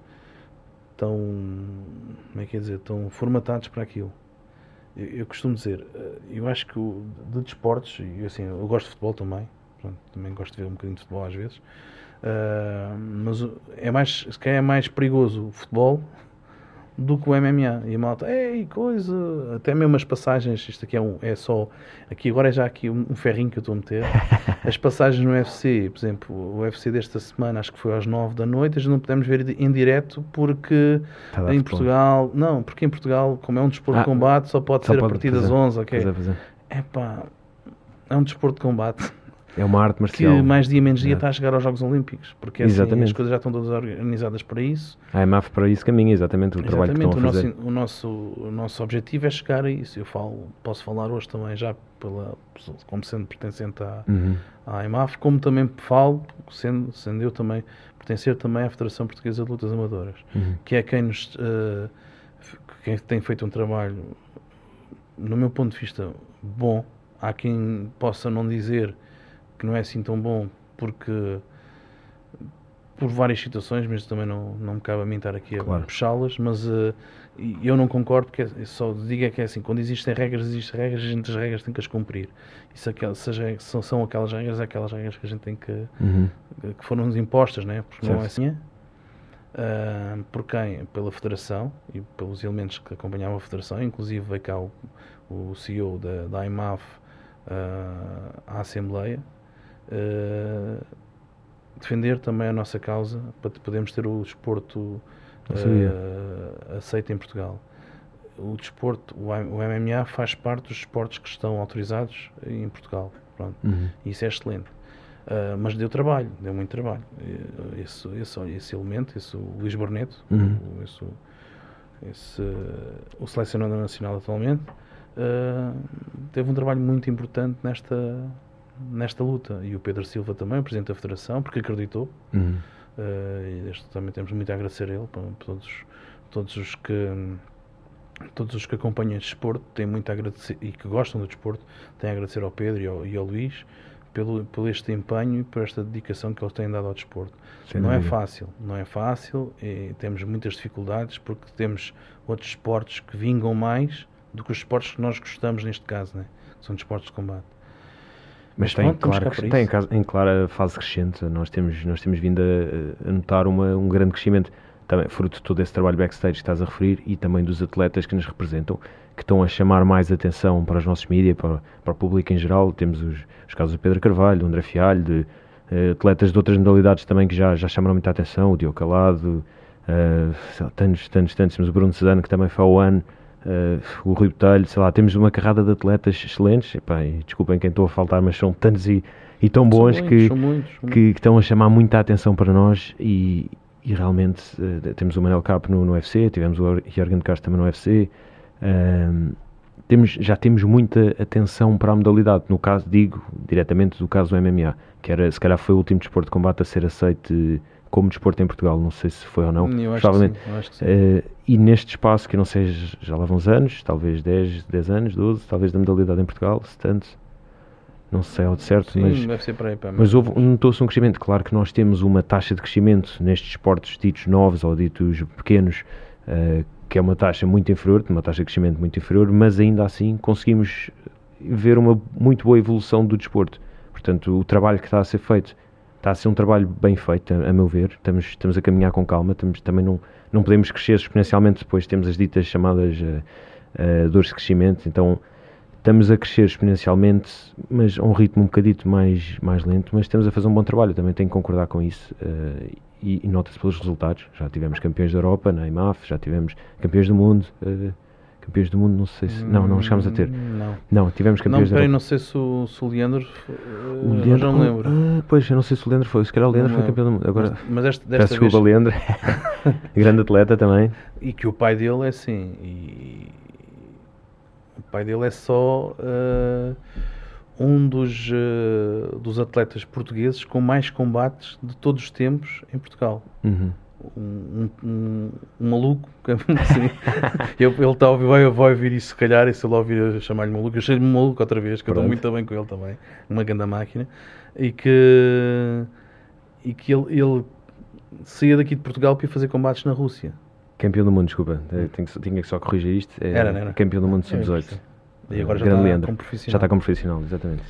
estão como é que é dizer, estão formatados para aquilo. Eu, costumo dizer, uh, eu acho que o, de desportos, e assim, eu gosto de futebol também, pronto, também gosto de ver um bocadinho de futebol às vezes, uh, mas é mais, se calhar é mais perigoso o futebol do que o MMA. E a malta, ei, coisa, até mesmo as passagens, isto aqui é, um, é só, aqui agora é já aqui um, ferrinho que eu estou a meter. As passagens no UFC, por exemplo, o UFC desta semana, acho que foi às 9 da noite, a gente não podemos ver em direto porque tá em Portugal, não, porque em Portugal, como é um desporto ah, de combate, só pode só ser pode, a partir das 11, ok? É pá, é um desporto de combate é uma arte marcial. Que mais dia menos dia é. está a chegar aos Jogos Olímpicos. Porque assim, as coisas já estão todas organizadas para isso. A EMAF para isso caminha, exatamente, o exatamente, trabalho que estão a fazer. O nosso, o nosso objetivo é chegar a isso. Eu falo, posso falar hoje também já pela, como sendo pertencente à, uhum. à EMAF, como também falo, sendo, sendo eu também, pertencer também à Federação Portuguesa de Lutas Amadoras, uhum. que é quem nos... Uh, quem tem feito um trabalho, no meu ponto de vista, bom. Há quem possa não dizer que não é assim tão bom porque por várias situações, mas também não, não me cabe a mim estar aqui a claro. puxá-las, mas uh, eu não concordo, porque é, só digo é que é assim, quando existem regras, existem regras, a gente as regras tem que as cumprir. E se, aquelas, se regras, são, são aquelas regras, é aquelas regras que a gente tem que, uhum. que foram impostas, né? porque certo. não é assim. Uh, por quem? Pela Federação e pelos elementos que acompanhavam a Federação, inclusive veio cá o, o CEO da, da IMAF uh, à Assembleia, uh, defender também a nossa causa para podermos ter o desporto uh, aceito em Portugal. O desporto, o, o MMA faz parte dos esportes que estão autorizados em Portugal. Pronto. Uhum. Isso é excelente. Uh, mas deu trabalho, deu muito trabalho. Esse, esse, esse elemento, esse o Luís Barneto, uhum. esse, esse, o selecionador nacional atualmente, uh, teve um trabalho muito importante nesta, nesta luta. E o Pedro Silva também, o Presidente da Federação, porque acreditou. Uhum. Uh, e também temos muito a agradecer a ele, para, todos, todos os que todos os que acompanham este desporto têm muito a agradecer e que gostam do desporto têm a agradecer ao Pedro e ao, e ao Luís pelo, pelo este empenho e por esta dedicação que eles têm dado ao desporto. Sem não é dúvida. é fácil, não é fácil e temos muitas dificuldades porque temos outros esportes que vingam mais do que os esportes que nós gostamos neste caso, né? são desportos de combate. Mas, tem, claro, tem em clara fase crescente. Nós temos, nós temos vindo a, a notar uma, um grande crescimento, também fruto de todo esse trabalho backstage que estás a referir e também dos atletas que nos representam, que estão a chamar mais atenção para os nossos mídias, para, para o público em geral. Temos os, os casos do Pedro Carvalho, do André Fialho, de uh, atletas de outras modalidades também que já, já chamaram muita atenção, o Diogo Calado, uh, tantos, tantos, tantos. Temos o Bruno Cezano, que também foi ao ano. Uh, o Rui Botelho, sei lá, temos uma carrada de atletas excelentes, Epá, e desculpem quem estou a faltar, mas são tantos e, e tão bons muitos, que, muitos, que, que, estão a chamar muita atenção para nós. E, e realmente uh, temos o Manel Cap no, no UFC, tivemos o Jorgen Castro também no UFC, uh, temos, já temos muita atenção para a modalidade, no caso, digo, diretamente do caso do MMA, que era, se calhar foi o último desporto de combate a ser aceito como desporto em Portugal, não sei se foi ou não. Eu acho provavelmente. Que sim, acho que sim. Uh, e neste espaço, que não sei, já lá vão uns anos, talvez 10, 10 anos, 12, talvez da modalidade em Portugal, se tanto, não sei ao de certo, sim, mas, deve ser para aí, mas houve, notou-se um crescimento. Claro que nós temos uma taxa de crescimento nestes esportes ditos novos ou ditos pequenos, uh, que é uma taxa muito inferior, uma taxa de crescimento muito inferior, mas ainda assim conseguimos ver uma muito boa evolução do desporto. Portanto, o trabalho que está a ser feito está a ser um trabalho bem feito, a, meu ver. Estamos, estamos a caminhar com calma, estamos, também não, não podemos crescer exponencialmente, depois temos as ditas chamadas uh, uh, dores de crescimento, então estamos a crescer exponencialmente, mas a um ritmo um bocadito mais, mais lento, mas estamos a fazer um bom trabalho, também tenho que concordar com isso uh, e, e nota-se pelos resultados. Já tivemos campeões da Europa na IMAF, já tivemos campeões do mundo, Campeões do mundo, não sei se. Não, não chegámos a ter. Hum, Não. Não, tivemos Não, campeões peraí, da não sei se o, se o Leandro. O O Leandro, não lembro. Ah, pois, eu não sei se o Leandro foi. Se calhar o Leandro Não foi campeão do mundo. Agora, Mas, peço desta vez. desculpa, Leandro. Grande atleta também. E que o pai dele é assim. E o pai dele é só eh, um dos, eh, dos atletas portugueses com mais combates de todos os tempos em Portugal. Uhum. Um, um- um- maluco, assim. Eu- ele está a ouvir, vai, vai ouvir isso se calhar, e se ele ouvir chamar-lhe maluco, eu chamo-lhe maluco outra vez, que eu estou Pronto. muito bem com ele também, uma grande máquina, e que, e que ele, ele saía daqui de Portugal para ir fazer combates na Rússia. Campeão do mundo, desculpa. Eh, Tenho que, tinha que só corrigir isto. É Era, era? Campeão do mundo É, sub-18. E agora já está Leandro. como profissional. Já está como profissional, exatamente.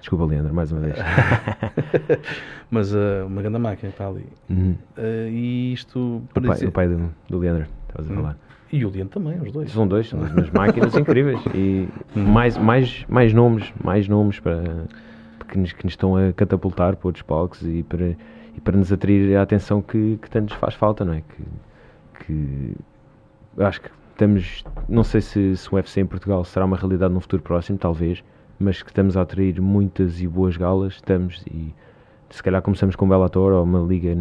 Desculpa, Leandro, mais uma vez. Mas uh, uma grande máquina está ali. Uhum. Uh, e isto O pai, dizer- o pai do, do Leandro, estavas a Hum. falar. E o Leandro também, os dois. São dois, são as mesmas máquinas incríveis. E mais, mais, mais nomes, mais nomes para, que, nos, que nos estão a catapultar para outros palcos e para, e para nos atrair a atenção que, que tanto nos faz falta, não é? Que, que acho que estamos, não sei se, se o UFC em Portugal será uma realidade no futuro próximo, talvez, mas que estamos a atrair muitas e boas galas, estamos e se calhar começamos com Bellator ou uma liga,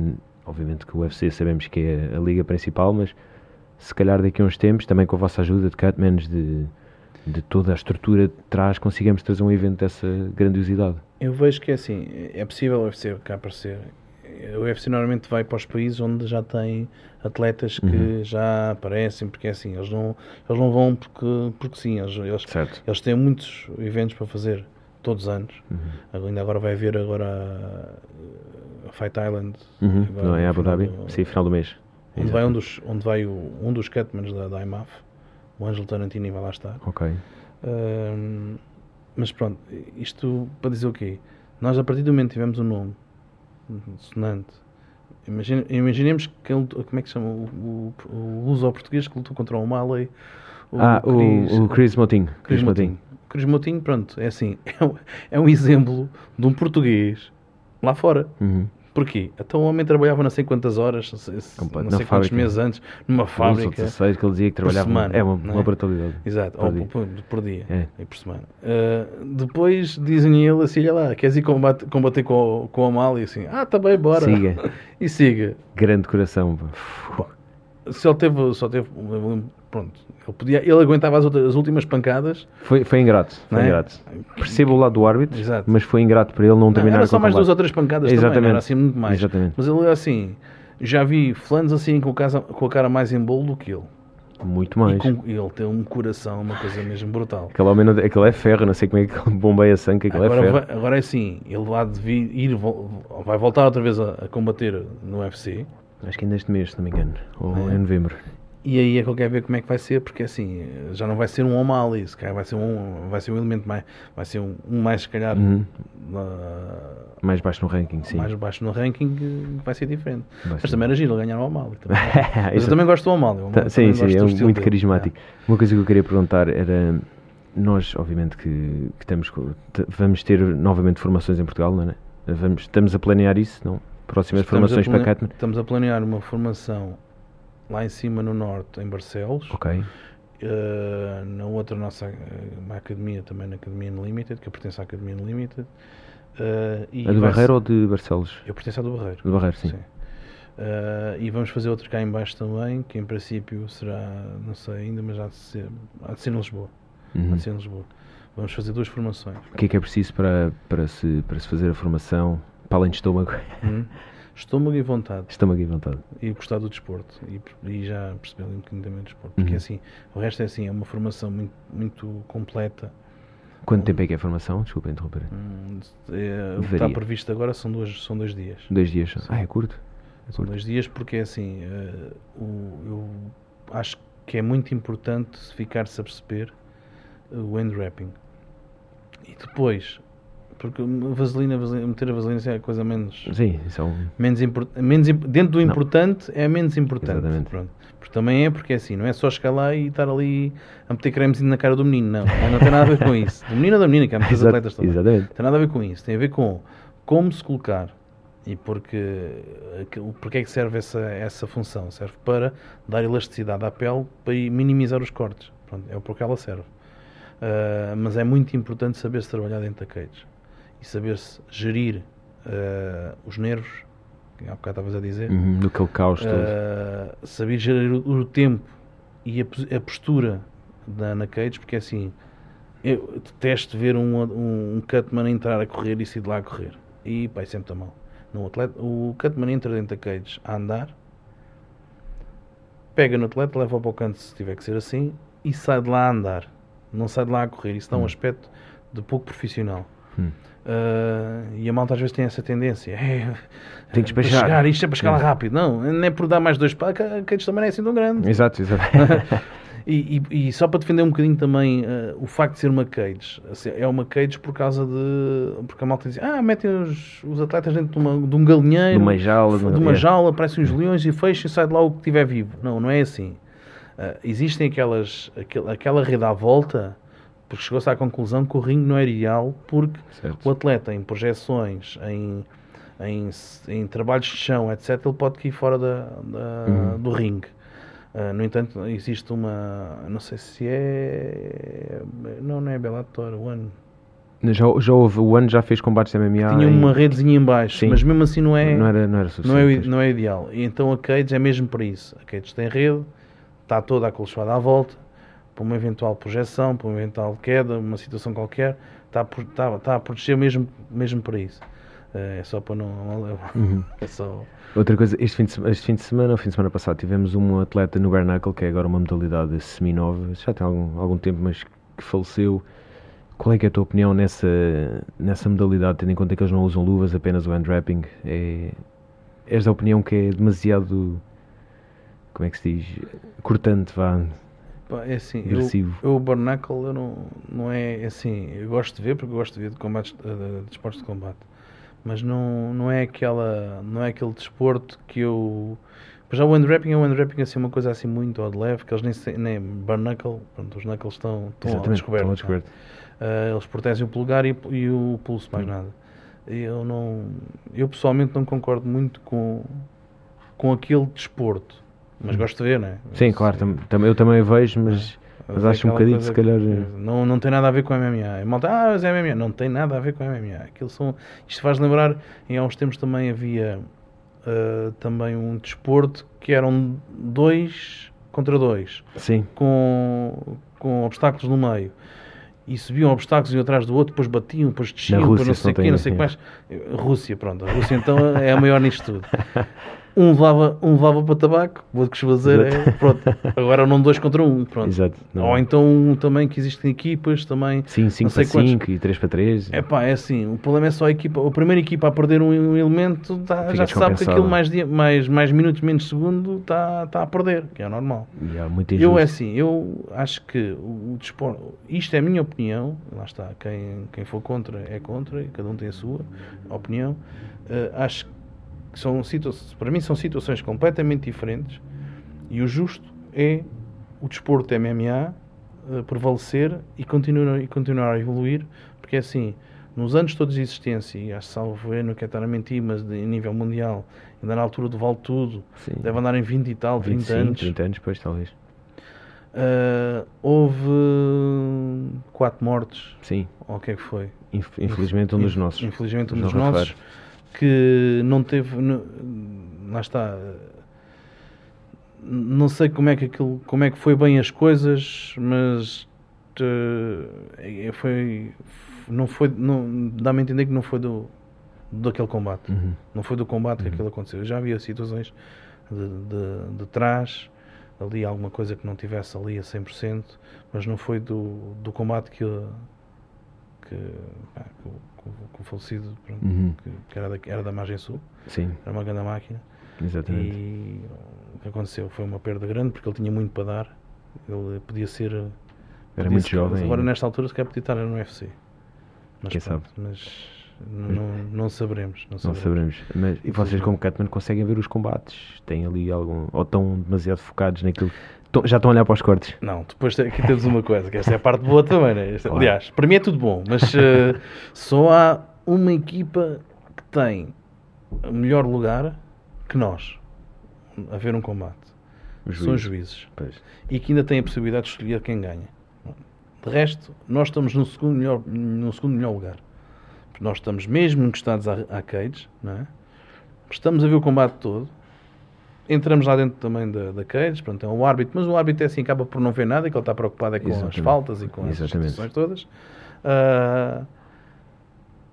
obviamente que o UFC sabemos que é a liga principal, mas se calhar daqui a uns tempos, também com a vossa ajuda de Cutmans, de, de toda a estrutura de trás, consigamos trazer um evento dessa grandiosidade. Eu vejo que é assim, é possível o UFC cá aparecer. O UFC normalmente vai para os países onde já tem atletas que Uhum. já aparecem, porque é assim, eles não, eles não vão porque, porque sim, eles, eles, eles têm muitos eventos para fazer todos os anos. Uhum. Ainda agora vai haver agora a Fight Island. Uhum. Agora Não é Abu Dhabi? do- Sim, final do mês. Onde Exato. vai um dos, onde vai o, um dos Cutmans da, da IMAF, o Ângelo Tarantini vai lá estar. Ok. Ahm, mas pronto, isto para dizer o quê? Nós a partir do momento que tivemos um nome sonante, imagine- imaginemos que ele, como é que chama o, o, o luso português que lutou contra o Malley, ah, o, o Chris Motinho. Cris Moutinho. Cris Moutinho, pronto, é assim, é um, é um exemplo de um português lá fora. Uhum. Porquê? Então o homem trabalhava não sei quantas horas, não sei, não sei quantos meses antes, numa fábrica. 16 que ele dizia que trabalhava. semana, é uma, é? uma brutalidade. Exato, por ou dia. por, por dia É. e por semana. Uh, depois dizem ele assim: olha lá, queres ir combate, combater com, com a Mal? E assim, ah, tá bem, bora. Siga. E siga. Grande coração. Se ele teve, só teve, pronto, ele, podia, ele aguentava as, outras, as últimas pancadas. Foi, foi ingrato. Foi é? ingrato. Percebo o lado do árbitro, Exato. mas foi ingrato para ele não Não, terminar era só mais duas ou três pancadas também, Exatamente. não era assim muito mais. Exatamente. Mas ele assim, já vi fulanos assim com, a casa, com a cara mais em bolo do que ele. Muito mais. com, ele tem um coração, uma coisa mesmo brutal. Aquele homem, aquele é ferro, não sei como é que ele bombeia sangue, que aquele é Agora, ferro. vai- agora é assim, ele vai, ir, vai voltar outra vez a, a combater no UFC. Acho que ainda este mês, se não me engano. Ou É. em novembro. E aí é que eu quero ver como é que vai ser, porque assim, já não vai ser um O'Malley, se calhar vai ser um, vai ser um elemento mais, vai ser um, um mais, se calhar, Uhum. na- Mais baixo no ranking, sim. mais baixo no ranking, vai ser diferente. Vai Mas ser. também era giro ganhar o O'Malley. também. Mas eu Isso- também gosto do O'Malley. Tá, sim, sim, é muito dele. carismático. Uma coisa que eu queria perguntar era: nós, obviamente, que, que temos, vamos ter novamente formações em Portugal, não é? Vamos, estamos a planear isso, não? Próximas Estamos formações para Catman? Estamos a planear uma formação lá em cima no norte, em Barcelos. Ok. Uh, na outra nossa uma academia, também na Academia Unlimited, que eu pertenço à Academia Unlimited. Uh, e A do Barreiro ou de Barcelos? Eu pertenço à do Barreiro. Do Barreiro, sim. Uh, e vamos fazer outro cá em baixo também, que em princípio será, não sei ainda, mas há de ser, há de ser em Lisboa. Há Uhum. de ser em Lisboa. Vamos fazer duas formações. O que é que é preciso para, para, se, para se fazer a formação, para além de estômago? Hum? Estômago e vontade. Estômago e vontade. E gostar do desporto. E, e já perceber ali um bocadinho também do desporto. Porque Uhum. assim, o resto é assim, é uma formação muito, muito completa. Quanto tempo é que é a formação? Desculpa interromper. Hum, é, o que está previsto agora são dois, são dois dias. Dois dias. Ah, é curto. É São curto. dois dias porque é assim, eh, o- eu acho que é muito importante se ficar-se a perceber eh, o end wrapping. E depois, porque vaselina, vaselina- meter a vaselina é a coisa menos, Sim, isso é um... menos, impor- menos dentro do Não. importante é menos importante. Exatamente. Pronto. Porque também é porque é assim, não é só chegar lá e estar ali a meter cremezinho na cara do menino, não. Não, não tem nada a ver com isso. Do menino ou da menina, que há muitos Exato- atletas também. Exatamente. Tem nada a ver com isso. Tem a ver com como se colocar e porque, porque é que serve essa, essa função? Serve para dar elasticidade à pele para minimizar os cortes. Pronto, é para o que ela serve. Uh, mas é muito importante saber-se trabalhar dentro da cage e saber-se gerir uh, os nervos, que há bocado estavas a dizer, uhum, aquele caos todo. Uh, saber gerir o, o, tempo e a, a postura da, na cage, porque é assim, eu detesto ver um, um, um cutman entrar a correr e sair de lá a correr. E pá, é sempre tão mal. No atleta, o cutman entra dentro da cage a andar, pega no atleta, leva-o para o canto se tiver que ser assim, e sai de lá a andar. Não sai de lá a correr. Isso dá um hum. aspecto de pouco profissional. Hum. Uh, e a malta às vezes tem essa tendência. É, tem que despachar. Chegar, isto é para chegar lá rápido. Não, é por dar mais dois passos. A Cage também não é assim tão grande. Exato, exato. E, e, e, só para defender um bocadinho também uh, o facto de ser uma cage, assim, é uma cage por causa de. Porque a malta diz, ah, metem os, os atletas dentro de, uma, de um galinheiro, de uma jaula, de uma jaula, aparecem uns leões e fecham e sai de lá o que estiver vivo. Não, não é assim. Uh, existem aquelas, aquel, aquela rede à volta, porque chegou-se à conclusão que o ringue não era ideal, porque certo. o atleta em projeções, em, em, em, trabalhos de chão, etc., ele pode cair fora da, da uhum. do ringue. Uh, no entanto, existe uma. Não sei se é. Não, não é Bellator, One. Já, já houve, o One já fez combates de MMA. Tinha uma redezinha em baixo, Sim. mas mesmo assim não é. Não era, não era Não é, não é ideal. E então a Cage é mesmo para isso. A Cage tem rede, está toda acolchoada à volta, para uma eventual projeção, para uma eventual queda, uma situação qualquer, está, está, está a proteger mesmo, mesmo para isso. Uh, é só para não. Uhum. É só. Outra coisa, este fim, de, este fim de semana, ou fim de semana passado, tivemos um atleta no Bernacle, que é agora uma modalidade semi-nova, já tem algum, algum tempo, mas que faleceu. Qual é, é a tua opinião nessa, nessa modalidade, tendo em conta que eles não usam luvas, apenas o hand wrapping? É, és da opinião que é demasiado, como é que se diz, cortante, vá, é assim, agressivo. Eu, eu o Barnacle eu não, não é assim, eu gosto de ver porque eu gosto de ver de, combates, de, de, de esportes de combate mas não, não é aquela não é aquele desporto que eu já o unwrapping é um unwrapping assim uma coisa assim muito odd leve que eles nem, nem burn knuckle pronto, os knuckles estão, estão ao descoberto, descoberto. Uh, eles protegem o polegar e, e o pulso mais hum. nada eu não eu pessoalmente não concordo muito com com aquele desporto mas hum. gosto de ver, não é? Sim, claro, tam, eu também vejo, mas mas acho um bocadinho, se calhar. Não, não tem nada a ver com MMA. Malta, ah, mas é MMA. Não tem nada a ver com MMA. Aquilo são, isto faz lembrar, em há uns tempos também havia uh, também um desporto que eram dois contra dois. Sim. Com, com obstáculos no meio. E subiam obstáculos e atrás do outro, depois batiam, depois desciam, depois não sei o quê, não sei o que mais. Rússia, pronto. A Rússia então é a maior nisto tudo. um levava, um levava para tabaco, o outro que fazer é, pronto, agora não dois contra um, pronto. Exato, Ou então um, também que existem equipas, também... Sim, 5 para 5 e 3 para 3. É pá, é assim, o problema é só a equipa, a primeira equipa a perder um, elemento, tá, já sabe que aquilo mais, dia, mais, mais minutos, menos segundo, está tá a perder, que é normal. Eu é assim, eu acho que o, o desporto, isto é a minha opinião, lá está, quem, quem for contra é contra, cada um tem a sua opinião, uh, acho que são para mim são situações completamente diferentes e o justo é o desporto MMA uh, prevalecer e continuar, e continuar a evoluir, porque é assim, nos anos todos de existência, e acho salvo ver, não quero estar a mentir, mas de, em nível mundial, ainda na altura do Vale Tudo, Sim. deve andar em 20 e tal, 30 25, anos. 30 anos, depois talvez. Uh, houve quatro mortes. Sim. Ou o que é que foi? Infelizmente um dos nossos. Infelizmente um dos nossos que não teve. Não, lá está. Não sei como é que aquilo, como é que foi bem as coisas, mas uh, foi, não foi, não, dá-me a entender que não foi do daquele combate, uhum. não foi do combate uhum. que aquilo aconteceu. Eu já havia situações de, de, de trás, ali alguma coisa que não tivesse ali a 100%, mas não foi do, do combate que, que, pá, que o falecido, pronto, uhum. que, era, da, era da margem sul. Sim. Era uma grande máquina. Exatamente. E o que aconteceu foi uma perda grande porque ele tinha muito para dar. Ele podia ser. Era podia muito ser, jovem. Agora, nesta altura, se quer podia estar no UFC. Mas, Quem pronto, sabe? Mas não, não, não, saberemos. Não saberemos. Não saberemos. Mas, e vocês, como Catman, conseguem ver os combates? Têm ali algum. Ou estão demasiado focados naquilo já estão a olhar para os cortes? Não, depois aqui temos uma coisa, que esta é a parte boa também, né? Claro. Aliás, para mim é tudo bom, mas uh, só há uma equipa que tem melhor lugar que nós a ver um combate. Os são os juízes. juízes. Pois. E que ainda têm a possibilidade de escolher quem ganha. De resto, nós estamos no segundo melhor, no segundo melhor lugar. Nós estamos mesmo encostados à, à cage, não é? Estamos a ver o combate todo. Entramos lá dentro também da, da cage, pronto, é um árbitro, mas o árbitro é assim, acaba por não ver nada, que ele está preocupado é com Exatamente. as faltas e com as situações todas. Ah,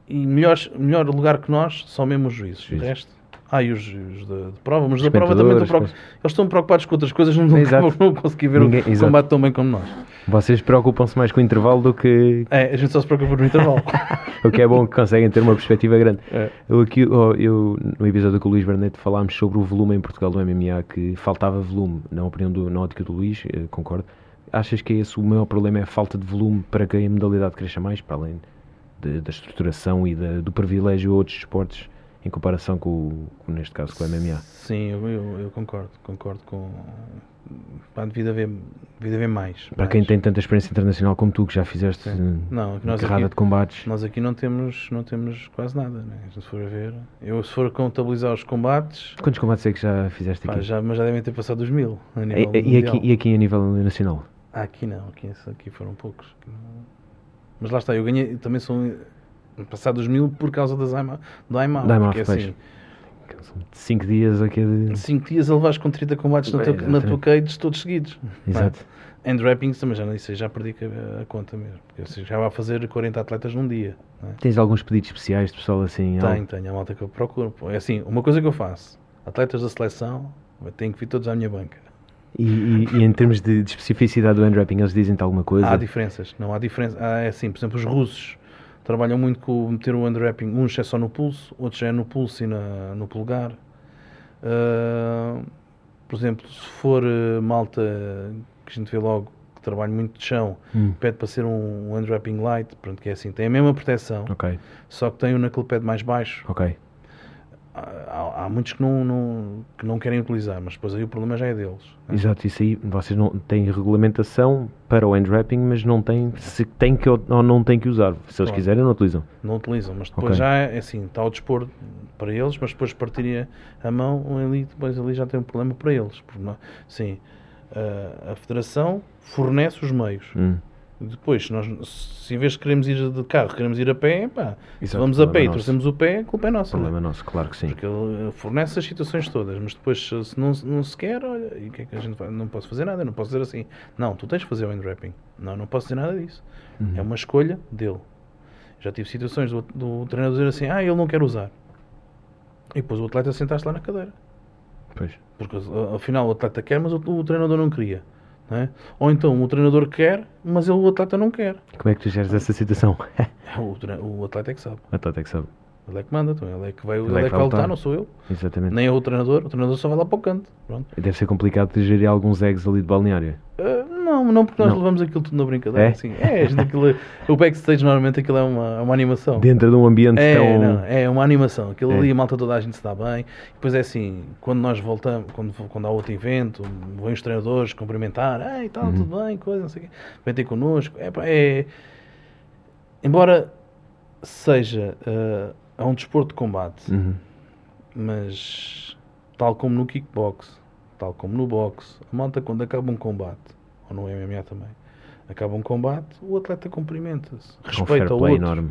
e melhor, melhor lugar que nós são mesmo os juízes. Juízes. O resto. Ah, e os, os da de prova, mas da prova também estão preocupados. Eles estão preocupados com outras coisas, não, Exato. não vão conseguir ver Ninguém- o exato. combate tão bem como nós. Vocês preocupam-se mais com o intervalo do que. É, a gente só se preocupa no intervalo. O que é bom que conseguem ter uma perspectiva grande. É. Eu, aqui, oh, eu, no episódio com o Luís Barnett falámos sobre o volume em Portugal do MMA, que faltava volume, na opinião do, na ótica do Luís, eh, concordo. Achas que é esse o maior problema, é a falta de volume para que a modalidade cresça mais, para além de- da estruturação e da- do privilégio a outros esportes, em comparação com, com, neste caso, com o MMA? Sim, eu, eu, eu concordo. Concordo com. Pá, devia haver, devia haver mais. Para mais. quem tem tanta experiência internacional como tu, que já fizeste Sim. Não, nós carrada aqui- de combates, Nós aqui não temos, não temos quase nada, né? Se for a ver. Eu, se for contabilizar os combates, quantos combates é que já fizeste pá, aqui? já, mas já devem ter passado os mil. A E, nível e- e aqui, e aqui a nível nacional? Ah, aqui não, aqui, aqui foram poucos. Mas lá está, eu ganhei, também são passados mil por causa das IMA, do IMAL. Da porque é assim, 5 dias aqui de. 5 dias a levares com 30 combates na, Bem, tua, na tua cage todos seguidos. Exato. Hand wrappings também já não sei, já perdi a, conta mesmo. Porque eu sei, já vai fazer 40 atletas num dia. não é? Tens alguns pedidos especiais de pessoal assim? algo? Tenho, tenho, a malta que eu procuro. É assim, uma coisa que eu faço, atletas da seleção, têm que vir todos à minha banca. E, e- e em termos de, de especificidade do hand-wrapping, eles dizem-te alguma coisa? Há diferenças, não há diferença. Há, é assim, por exemplo, os russos trabalham muito com meter o underwrapping, uns é só no pulso, outros é no pulso e na, no polegar. Ah, por exemplo, se for eh, malta que a gente vê logo que trabalha muito de chão, Hum, pede para ser um underwrapping light, pronto, que é assim, tem a mesma proteção, ok, só que tem o naquele pad mais baixo. ok. Há, há- muitos que não, não- que não querem utilizar, mas depois aí o problema já é deles. né? Exato, isso aí, vocês não têm regulamentação para o hand-wrapping, mas não têm se tem que ou não têm que usar. Se eles Claro. quiserem, não utilizam. não utilizam, mas depois Ok. já é assim, está ao dispor para eles, mas depois partirem a mão ali, depois ali já tem um problema para eles. Não- sim, a, a federação fornece os meios. Hum, Depois, se, nós, se em vez de queremos ir de carro, queremos ir a pé, pá, Exato, vamos a pé problema e trouxemos o pé, a culpa é nossa. problema não é? nosso, claro que sim. Porque ele eh, fornece as situações todas, mas depois se não, não se quer, olha, e o que é que a gente faz? Não posso fazer nada, não posso dizer assim, não, tu tens que fazer o wrapping. Não, não posso dizer nada disso. Uhum. É uma escolha dele. Já tive situações do, do treinador dizer assim, ah, ele não quer usar. E depois o atleta sentaste lá na cadeira. Pois. Porque afinal o atleta quer, mas o, o treinador não queria. Não é? Ou então o treinador quer, mas ele, o atleta não quer. Como é que tu geres essa situação? É O, o atleta é que sabe. A Tata é que sabe. Ele é que manda, então ele é que vai, ele Ele é que vai lutar, lutar. não sou eu. Exatamente. Nem é o treinador, o treinador só vai lá para o canto. Pronto. Deve ser complicado de gerir alguns eggs ali de balneário. Ah, não, não, porque nós Não. levamos aquilo tudo na brincadeira. É? Assim. É, aquilo, o backstage normalmente aquilo é uma, uma animação. Dentro de um ambiente É, tão. não, é uma animação. Aquilo É. ali, a malta toda a gente se dá bem. Depois é assim, quando nós voltamos, quando, quando há outro evento, vêm os treinadores cumprimentar, ei, tal, Uhum. tudo bem, coisa, não sei o quê. Vem ter connosco. É, é... Embora seja ah, é um desporto de combate, Uhum. mas tal como no kickbox, tal como no boxe, a malta quando acaba um combate, ou no MMA também, acaba um combate, o atleta cumprimenta-se, respeita o play outro. enorme.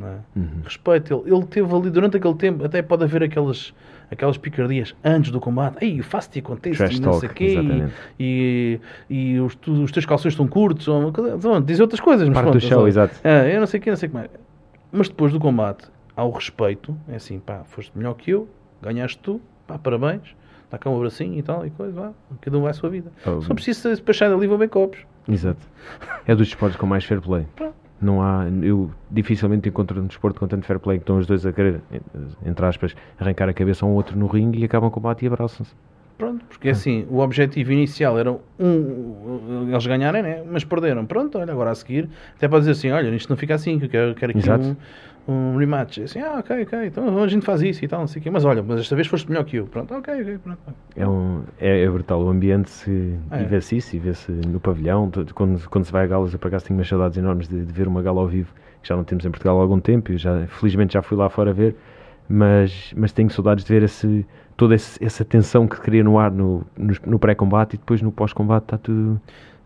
é? Uhum. Respeita ele. Ele teve ali durante aquele tempo, até pode haver aquelas, aquelas picardias antes do combate. Ei, faço-te acontecer Trash e não sei talk, quê. E, e, e os, tu- os teus calções estão curtos. Ou, coisa- pronto, diz outras coisas. Mas Parte pronto, do show, exato. Ah, eu não sei o que, não sei o que mais. Mas depois do combate, há o respeito. É assim, pá, foste melhor que eu, ganhaste tu, pá, parabéns. Dá cá um abracinho e tal, e coisa, vá. Cada um vai à sua vida. Oh, Só preciso despachar dali, vou bem copos. Exato. É dos desportos com mais fair play. Pronto. Não há, eu dificilmente encontro um desporto com tanto fair play que estão os dois a querer, entre aspas, arrancar a cabeça a um outro no ringue e acabam o combate e abraçam-se. Pronto, porque assim, o objetivo inicial era um, eles ganharem, né? mas perderam. Pronto, olha, agora a seguir, até pode dizer assim: olha, isto não fica assim, que eu quero, quero aqui Exato. um, um rematch. Assim, ah, ok, ok, então a gente faz isso e tal, não sei o quê. Mas olha, mas esta vez foste melhor que eu. Pronto, ok, ok, pronto. É, um, é, é brutal. O ambiente se, É. e vê-se isso, e vê-se no pavilhão. Quando, quando se vai a galas, eu por acaso tenho umas saudades enormes de, de ver uma gala ao vivo, que já não temos em Portugal há algum tempo. Eu já, felizmente já fui lá fora ver, mas, mas tenho saudades de ver esse, toda esse, essa tensão que cria no ar no, no, no pré-combate e depois no pós-combate está tudo.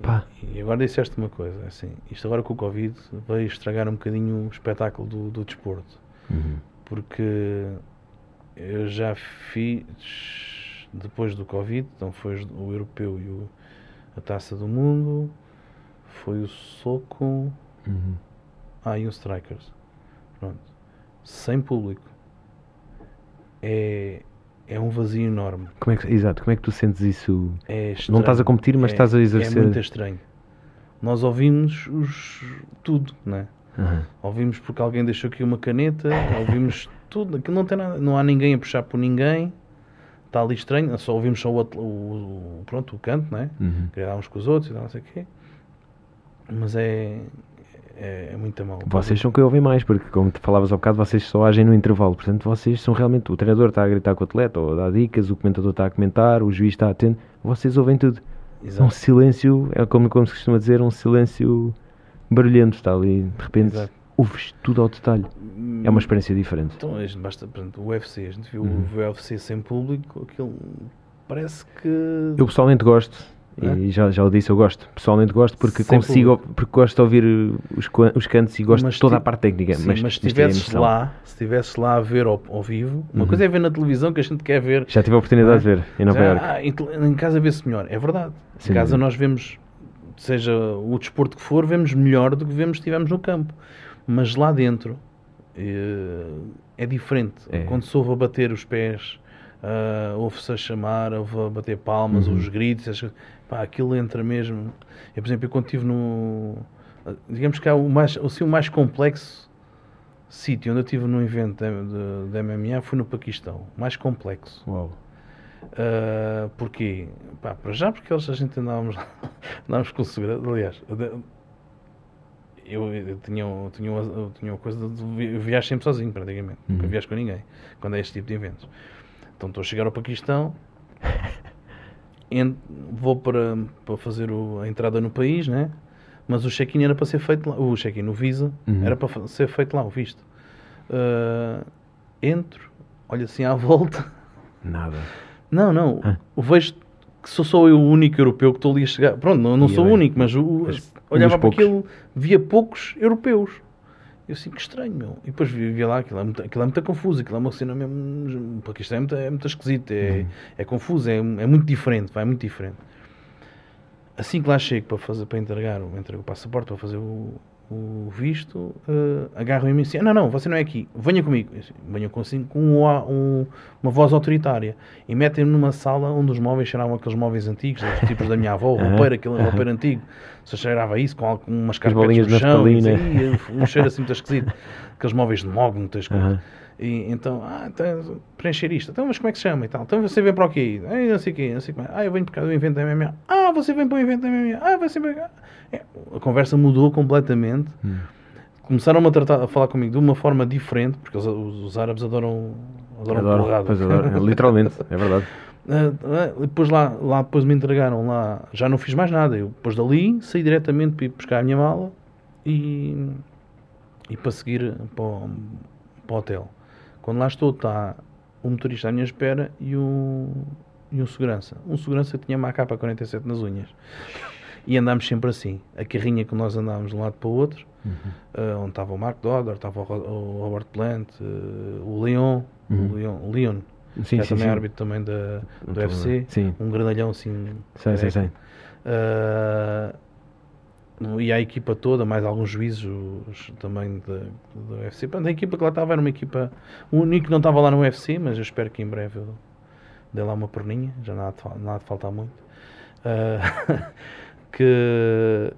Pá. E agora disseste uma coisa, assim, isto agora com o Covid veio estragar um bocadinho o espetáculo do, do desporto. Uhum. Porque eu já fiz depois do Covid, então foi o europeu e o, a taça do mundo, foi o soco, Uhum. ah, e o strikers. Pronto. Sem público. É, é um vazio enorme. Como é que, exato, como é que tu sentes isso? É Não estás a competir, mas É- estás a exercer. É muito estranho. Nós ouvimos os, tudo, né? Uhum. Ouvimos porque alguém deixou aqui uma caneta, ouvimos tudo. Aquilo não tem nada, não há ninguém a puxar por ninguém. Está ali estranho, só ouvimos só o, o, o- pronto, o canto, né? Uhum. Queria dar uns com os outros e tal, não sei o quê. Mas é, é, é muito mal. Vocês são que ouvem mais, porque como te falavas há bocado, vocês só agem no intervalo. Portanto, vocês são realmente. O treinador está a gritar com o atleta, ou a dar dicas, o comentador está a comentar, o juiz está atento. Vocês ouvem tudo. É um Exato. silêncio, é como, como se costuma dizer, um silêncio barulhento. Está ali, de repente, Exato. ouves tudo ao detalhe. É uma experiência diferente. Então, a gente basta, por exemplo, o UFC, a gente viu Uhum. o UFC sem público, aquilo parece que. Eu pessoalmente gosto, É? e já, já o disse, eu gosto. Pessoalmente gosto porque Sem consigo, porque gosto de ouvir os, os cantos e gosto de toda a parte técnica. Sim, mas, mas se a estivesses lá, se estivesses lá a ver ao, ao vivo, uma Uhum. coisa é ver na televisão que a gente quer ver. Já tive a oportunidade de é? ver em Nova Iorque. ah, em, casa vê-se melhor. É verdade. Sem em casa nós vemos, seja o desporto que for, vemos melhor do que vemos se estivermos no campo. Mas lá dentro eh, é diferente. É. Quando se ouve a bater os pés, ah, ouve-se a chamar, ouve a bater palmas, Uhum. os gritos. Pá, aquilo entra mesmo. Eu, por exemplo, eu quando estive no. Digamos que há o mais, assim, o mais complexo sítio onde eu estive num evento de, de, de MMA foi no Paquistão. Mais complexo. Uau. Uh, porquê? Pá, para já porque eles, a gente andávamos, andávamos com segurança. Aliás, eu, eu, tinha, eu tinha, eu tinha uma coisa de vi- eu viajo sempre sozinho, praticamente. Nunca Uhum. viajo com ninguém, quando é este tipo de eventos. Então estou a chegar ao Paquistão, vou para, para fazer o- a entrada no país, né? mas o check-in era para ser feito lá. O check-in, o Visa, Uhum. era para ser feito lá, o visto. Uh, entro, olho assim à volta. Nada. Não, não. Ah. Vejo que sou só eu o único europeu que estou ali a chegar. Pronto, não, não sou o único, mas, o, olhava para poucos. aquilo, via poucos europeus. Eu assim, que estranho, meu. E depois vi- via lá, aquilo é muito, aquilo é muito confuso, aquilo é uma cena mesmo. Porque isto é muito, é muito esquisito, é, Uhum. é confuso, é, é muito diferente, vai, é muito diferente. Assim que lá chego para, fazer, para entregar, entrego o passaporte para fazer o, o visto, uh, agarram-me assim: não, não, você não é aqui, venha comigo. Assim, Venham com, assim, com um, um- uma voz autoritária e metem-me numa sala onde os móveis cheiravam aqueles móveis antigos, os tipos da minha avó, o roupeiro, aquele roupeiro antigo. Só cheirava isso com, umas bolinhas carpetes no de chão, e assim, um cheiro assim muito esquisito. Aqueles móveis de mogno. Aham. E, então, ah, então, preencher isto. Então, mas como é que se chama e tal? Então você vem para o quê? Ah, não sei o quê, não sei como é. Ah, eu venho por causa do evento da MMA. Ah, você vem para o evento da MMA. Ah, você vem cá. A conversa mudou completamente. Hum. Começaram a, tratar, a falar comigo de uma forma diferente, porque os, os- árabes adoram, adoram Adoro, porrada. pois adoro. Literalmente, é verdade. Ah, depois lá, lá depois me entregaram lá, já não fiz mais nada. Eu depois dali saí diretamente para ir buscar a minha mala e, e para seguir para o, para o hotel. Quando lá estou está um motorista à minha espera e um, e um segurança. Um segurança que tinha uma capa 47 nas unhas. E andámos sempre assim. A carrinha que nós andávamos de um lado para o outro, Uhum. ah, onde estava o Mark Dodder, estava o, Ro- o Robert Plant, ah, o Leon, Uhum. o Leon, o Leon Sim, que é sim, também sim. árbitro também da, do UFC. Sim, um grandalhão assim. sei, sei, sei. Ah, e a equipa toda, mais alguns juízes os- também do UFC. Pronto, a equipa que lá estava era uma equipa. O único que não estava lá no UFC, mas eu espero que em breve eu dê lá uma perninha, já nada de, nada faltar muito. Ah, que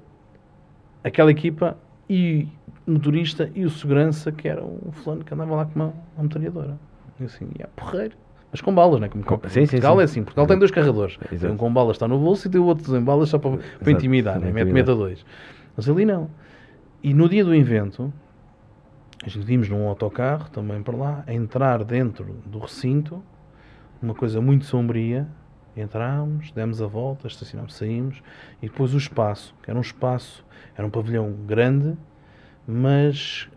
aquela equipa e o motorista e o segurança, que era um fulano que andava lá com uma, uma metralhadora. E assim, é porreiro. Mas com balas, não é? Como Com- sim, Portugal sim. é assim, Portugal tem dois carregadores. Exato. Um com balas está no bolso e tem o outro sem balas só para, para Exato, intimidar, né? mete, intimidar. mete a dois. Mas ali não. E no dia do evento, a gente vimos num autocarro também para lá, a entrar dentro do recinto, uma coisa muito sombria. Entramos, demos a volta, estacionámos, saímos e depois o espaço, que era um espaço, era um pavilhão grande, mas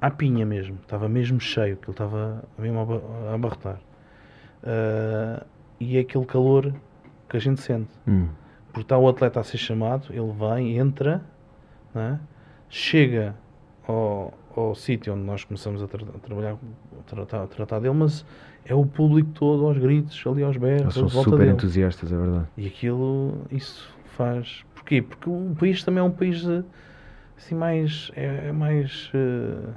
à pinha mesmo, estava mesmo cheio, que ele estava mesmo a aba- a abarrotar. Uh, e é aquele calor que a gente sente. Hum. Porque está o atleta a ser chamado, ele vem, entra, é? chega ao, ao sítio onde nós começamos a, tra a trabalhar, a tratar, a tratar dele, mas é o público todo aos gritos, ali aos berros. Eles são super entusiastas, é verdade. E aquilo, isso faz. Porquê? Porque o país também é um país eh, assim mais. É, é mais. eh,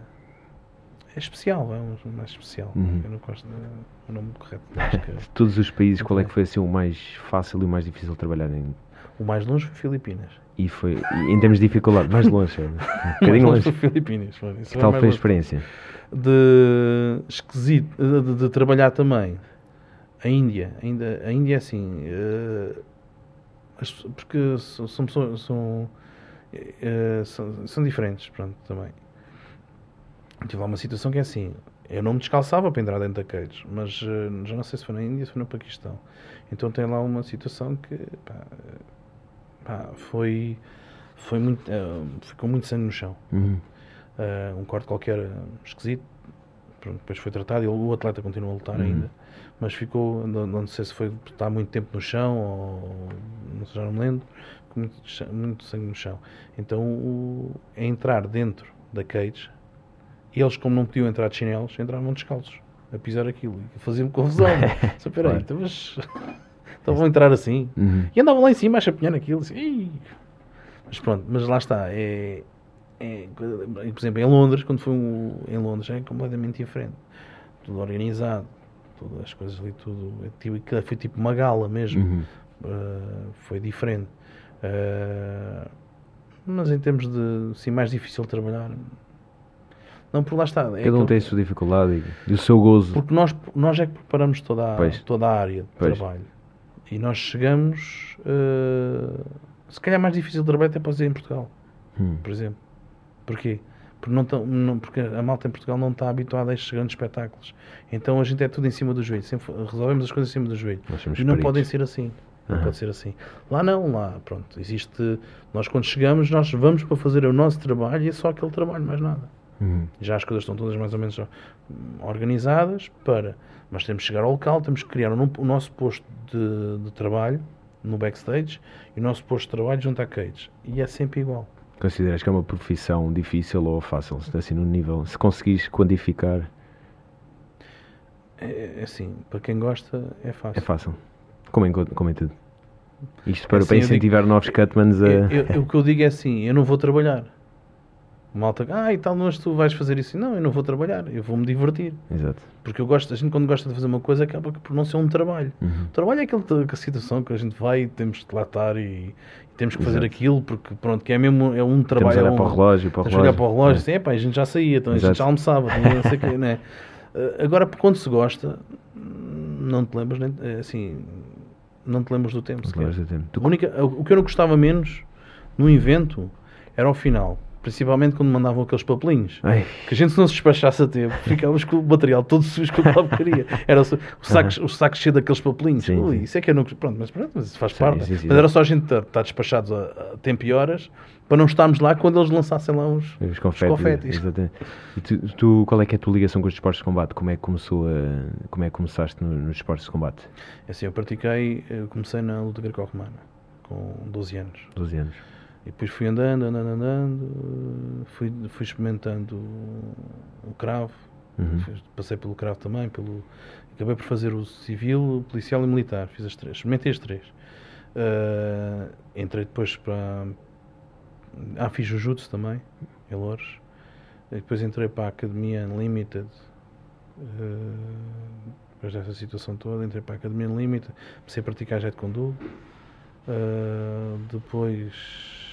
é especial, é um mais especial. Uhum. Eu não gosto do nome correto. De todos os países, qual é que foi assim o mais fácil e o mais difícil de trabalhar em? o mais longe foi Filipinas. E foi, e em termos de dificuldade, mais longe, é? um bocadinho longe Filipinas. Isso Que foi tal foi a experiência? de esquisito de, de- de trabalhar também a Índia ainda a Índia é assim as pessoas- porque são são, pessoas- são, eh, são são diferentes pronto também tive lá uma situação que é assim eu não me descalçava para entrar dentro da cage mas eh, já não sei se foi na Índia se foi no Paquistão então tem lá uma situação que pá, pá, foi foi muito eh, ficou muito sangue no chão Uhum. Uh, um corte qualquer uh, esquisito. Pronto, depois foi tratado e o atleta continua a lutar Uhum. ainda. Mas ficou, não, não sei se foi estar muito tempo no chão ou não sei, já não me lembro, com muito, muito sangue no chão. Então o, é entrar dentro da cage eles, como não podiam entrar de chinelos, entravam descalços a pisar aquilo e fazia-me confusão. Só peraí, então, mas então vão entrar assim. Uhum. E andavam lá em cima a chapinhar aquilo. Assim, mas pronto, mas lá está. É, é, por exemplo, em Londres, quando foi um, em Londres, é completamente diferente. Tudo organizado, todas as coisas ali, tudo. é tipo- foi tipo uma gala mesmo. Uhum. Uh, foi diferente. Uh, mas em termos de assim, mais difícil trabalhar. Não, por lá está. é Cada um tem a sua dificuldade e, e o seu gozo. porque nós, nós é que preparamos toda a, Pois. toda a área de Pois. trabalho. E nós chegamos. eh, se calhar mais difícil de trabalho até pode ser em Portugal, Hum. por exemplo. Porquê? Porque, não tão- não- porque a malta em Portugal não está habituada a estes grandes espetáculos. Então a gente é tudo em cima do joelho. Sempre resolvemos as coisas em cima do joelho. E não podem ser assim. Não Aham. pode ser assim. Lá não, lá, pronto. Existe. Nós quando chegamos, nós vamos para fazer o nosso trabalho e é só aquele trabalho, mais nada. Uhum. Já as coisas estão todas mais ou menos hum, organizadas para. Mas temos que chegar ao local, temos que criar o, o nosso posto de, de trabalho no backstage e o nosso posto de trabalho junto à cage. E é sempre igual. Consideras que é uma profissão difícil ou fácil? Se assim no nível, se conseguis quantificar, É, é assim, para quem gosta é fácil. é fácil. Como em, co- como em tudo. Isto para, Assim, para eu digo- incentivar novos cutmans a. Eu- eu- o que eu digo é assim, eu não vou trabalhar. Malta, ah, e tal, mas tu vais fazer isso. Não, eu não vou trabalhar, eu vou-me divertir. Exato. Porque eu gosto, a gente quando gosta de fazer uma coisa acaba por não ser um trabalho. Uhum. O trabalho é aquele, a situação que a gente vai e temos que lá estar e, e temos que fazer Exato. aquilo porque pronto, que é mesmo é um Temos trabalho. a olhar é um, para o relógio, para o temos que olhar relógio. para o relógio, É. assim, a gente já saía, então, a Exato. gente já almoçava, então, não sei o quê, né? Eh, Agora, quando se gosta, não te lembras, nem, eh, assim, não te lembras do tempo. Não sequer. lembras do tempo. Tu- A única, o que eu não gostava menos no evento era o final. Principalmente quando mandavam aqueles papelinhos. Ai, Que a gente se não se despachasse a tempo, ficávamos com o material todo sujo com aquela porcaria. Era o, o saco, o saco cheio daqueles papelinhos. Sim, Ui, sim. isso é que eu não. Pronto, mas pronto, mas isso faz Sim, parte. mas era só a gente estar, estar despachados a, a tempo e horas para não estarmos lá quando eles lançassem lá os, os confetes. confetes. Exatamente. E tu, tu- qual é que é a tua ligação com os esportes de combate? Como é que começou a, como é que começaste no- nos esportes de combate? Assim, eu pratiquei, eu comecei na luta greco-romana com 12 anos. 12 anos. E depois fui andando, andando, andando, fui, fui experimentando o cravo, Uhum. Passei pelo cravo também, pelo... acabei por fazer o civil, o policial e o militar. Fiz as três, experimentei as três. Ah, entrei depois para. Ah, fiz Jujutsu também, em Louros. Depois entrei para a Academia Unlimited. ah, depois dessa situação toda, entrei para a Academia Unlimited. Comecei a praticar Jet Kondo. Ah, depois.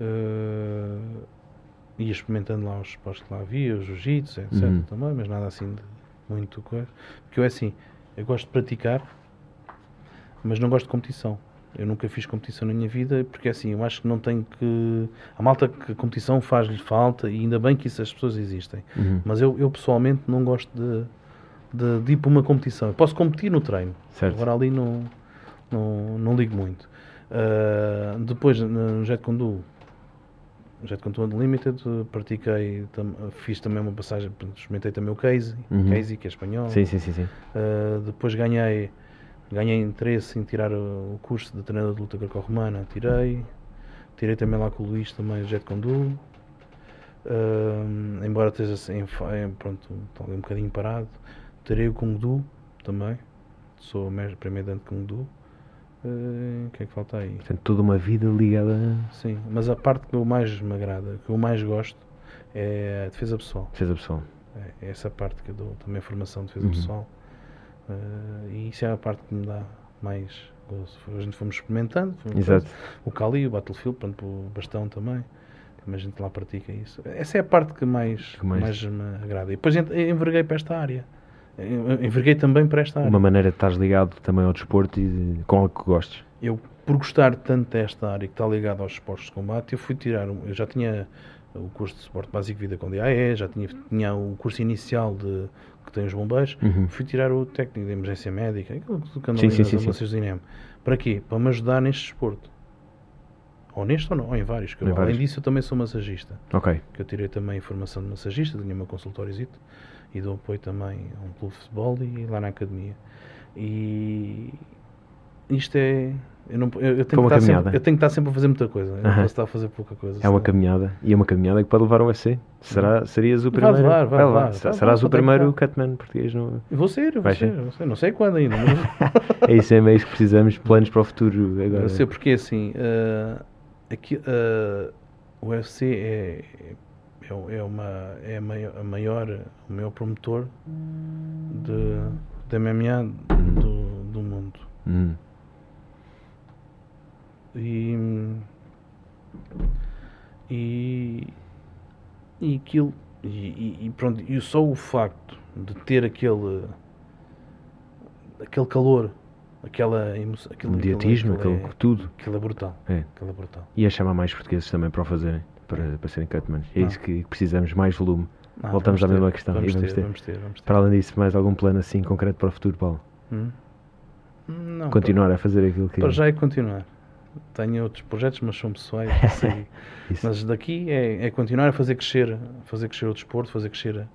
Ah, ia experimentando lá os esportes que lá havia, os jiu-jitsu, etc. Uhum. também, mas nada assim de muito coisa. Porque eu é assim, eu gosto de praticar, mas não gosto de competição. Eu nunca fiz competição na minha vida, porque assim, eu acho que não tenho que. A malta que a competição faz-lhe falta, e ainda bem que isso as pessoas existem. Uhum. Mas eu, eu pessoalmente não gosto de, de, de ir para uma competição. Eu posso competir no treino, Certo. agora ali não, não, não ligo muito. Ah, depois, no Jet Kondo, Jet Contour Unlimited, pratiquei, tam, fiz também uma passagem, experimentei também o Casey, Uhum. Casey que é espanhol. Sim, sim, sim, sim. Uh, depois ganhei, ganhei interesse em tirar o, curso de treinador de luta greco-romana, tirei. Tirei também lá com o Luís também o Jet Condu. Uh, embora esteja assim, em pronto, ali um bocadinho parado. Tirei o Kung Du também. Sou primeiro dante de Kung Du. Uh, O que é que falta aí? Portanto, toda uma vida ligada a Sim, mas a parte que eu mais me agrada, que eu mais gosto, é a defesa pessoal. defesa pessoal. É essa parte que eu dou também formação de defesa Uhum. pessoal. Eh, e isso é a parte que me dá mais gozo. A gente fomos experimentando. fomos Exato. O Kali, o Battlefield, pronto, o bastão também. Também a gente lá pratica isso. Essa é a parte que mais, Que mais- mais... me agrada. E depois enverguei para esta área. En- Enverguei também para esta área. Uma maneira de estás ligado também ao desporto e de- com algo que gostes. Eu, por gostar tanto desta área que está ligada aos esportes de combate, eu fui tirar. Eu já tinha o curso de suporte básico de vida com DAE, já tinha, tinha o curso inicial de, que tem os bombeiros. Uhum. Fui tirar o técnico de emergência médica, aquilo que anda Sim, sim, sim, INEM. Para quê? Para me ajudar neste desporto. Ou neste ou não, ou em vários. que eu- Em além vários. disso, eu também sou massagista. Ok. Que eu tirei também formação de massagista, tinha meu consultóriozito e dou apoio também a um clube de futebol e lá na academia. E isto é. Eu, não, eu, eu tenho que estar sempre, eu tenho que estar sempre a fazer muita coisa. Eu não Aham. posso estar a fazer pouca coisa. É uma caminhada. E é uma caminhada que pode levar ao UFC. Será, serias o Vai primeiro. vai levar. levar. Será- Vai Serás levar, o vai primeiro. Cutman português. No... Eu Vou ser, eu vou Vai ser, ser? não sei quando ainda. Mas... É isso, é meio que precisamos. Planos para o futuro agora. Eu sei porque assim, eh, aqui, eh, o UFC é, é, o- é uma, é a maior, o maior promotor de, de MMA do, do mundo. Hum. E, e, e aquilo, e, e- pronto, e só o facto de ter aquele, aquele calor, aquela emoção, aquele Mediatismo, aquele, aquele, é- tudo. aquilo é brutal. É. Aquilo é brutal. E a chamar mais portugueses também para o fazerem. Para, para serem Cutmans. É Ah. isso que precisamos, mais volume. Ah, Voltamos à ter, mesma questão. Vamos, vamos ter, ter. vamos ter, vamos ter. Para além disso, mais algum plano assim concreto para o futuro, Paulo? Hum? Não, Continuar a fazer aquilo que. Para, para já é continuar. Tenho outros projetos, mas são pessoais. Isso. mas daqui é, é continuar a fazer crescer, fazer crescer o desporto, fazer crescer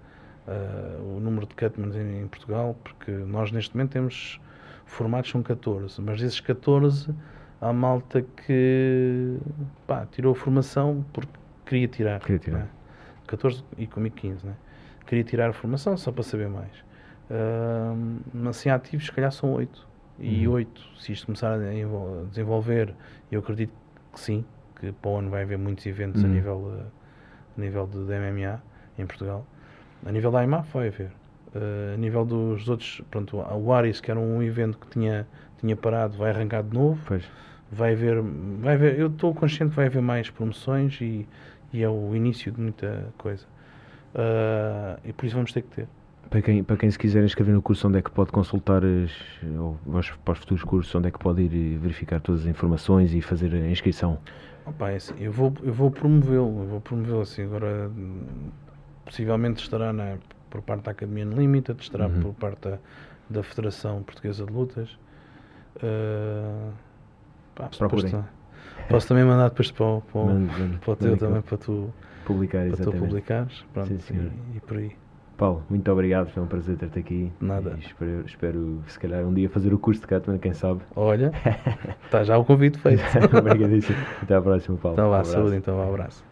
ah, o número de cutmans em, em Portugal, porque nós neste momento temos formados são 14, mas desses 14 há malta que pá, tirou a formação porque queria tirar. Queria tirar. não é? 14 e comigo 15, né? Queria tirar a formação só para saber mais. Ah, mas assim ativos, se calhar são 8. E Uhum. 8, se isto começar a envol- a desenvolver, eu acredito que sim, que para o ano vai haver muitos eventos a Uhum. nível, eh, a nível de, de MMA em Portugal. A nível da IMAF vai haver. Eh, a nível dos outros, pronto, o Aris, que era um evento que tinha, tinha parado, vai arrancar de novo. Pois. Vai haver, vai haver, eu estou consciente que vai haver mais promoções e, e é o início de muita coisa. Ah, e por isso vamos ter que ter. Para quem, para quem se quiser inscrever no curso, onde é que pode consultar as, ou para os futuros cursos, onde é que pode ir eh, verificar todas as informações e fazer a inscrição? Opa, é assim, eu vou, eu vou promovê-lo, eu vou promovê-lo assim, agora possivelmente estará na, por parte da Academia Unlimited, estará Uhum. por parte da, da Federação Portuguesa de Lutas. Ah, pá, Procurem. Posso também mandar depois para, o- para, o- para o teu também, para tu, Publicar, para tu publicares. Pronto, Sim, senhor. e, e por aí. Paulo, muito obrigado, foi um prazer ter-te aqui. Nada. E espero, espero, se calhar, um dia fazer o curso de Catman, quem sabe. Olha, está já o convite feito. Obrigadíssimo. Até à próxima, Paulo. Então Um vá, abraço. saúde, então, um abraço.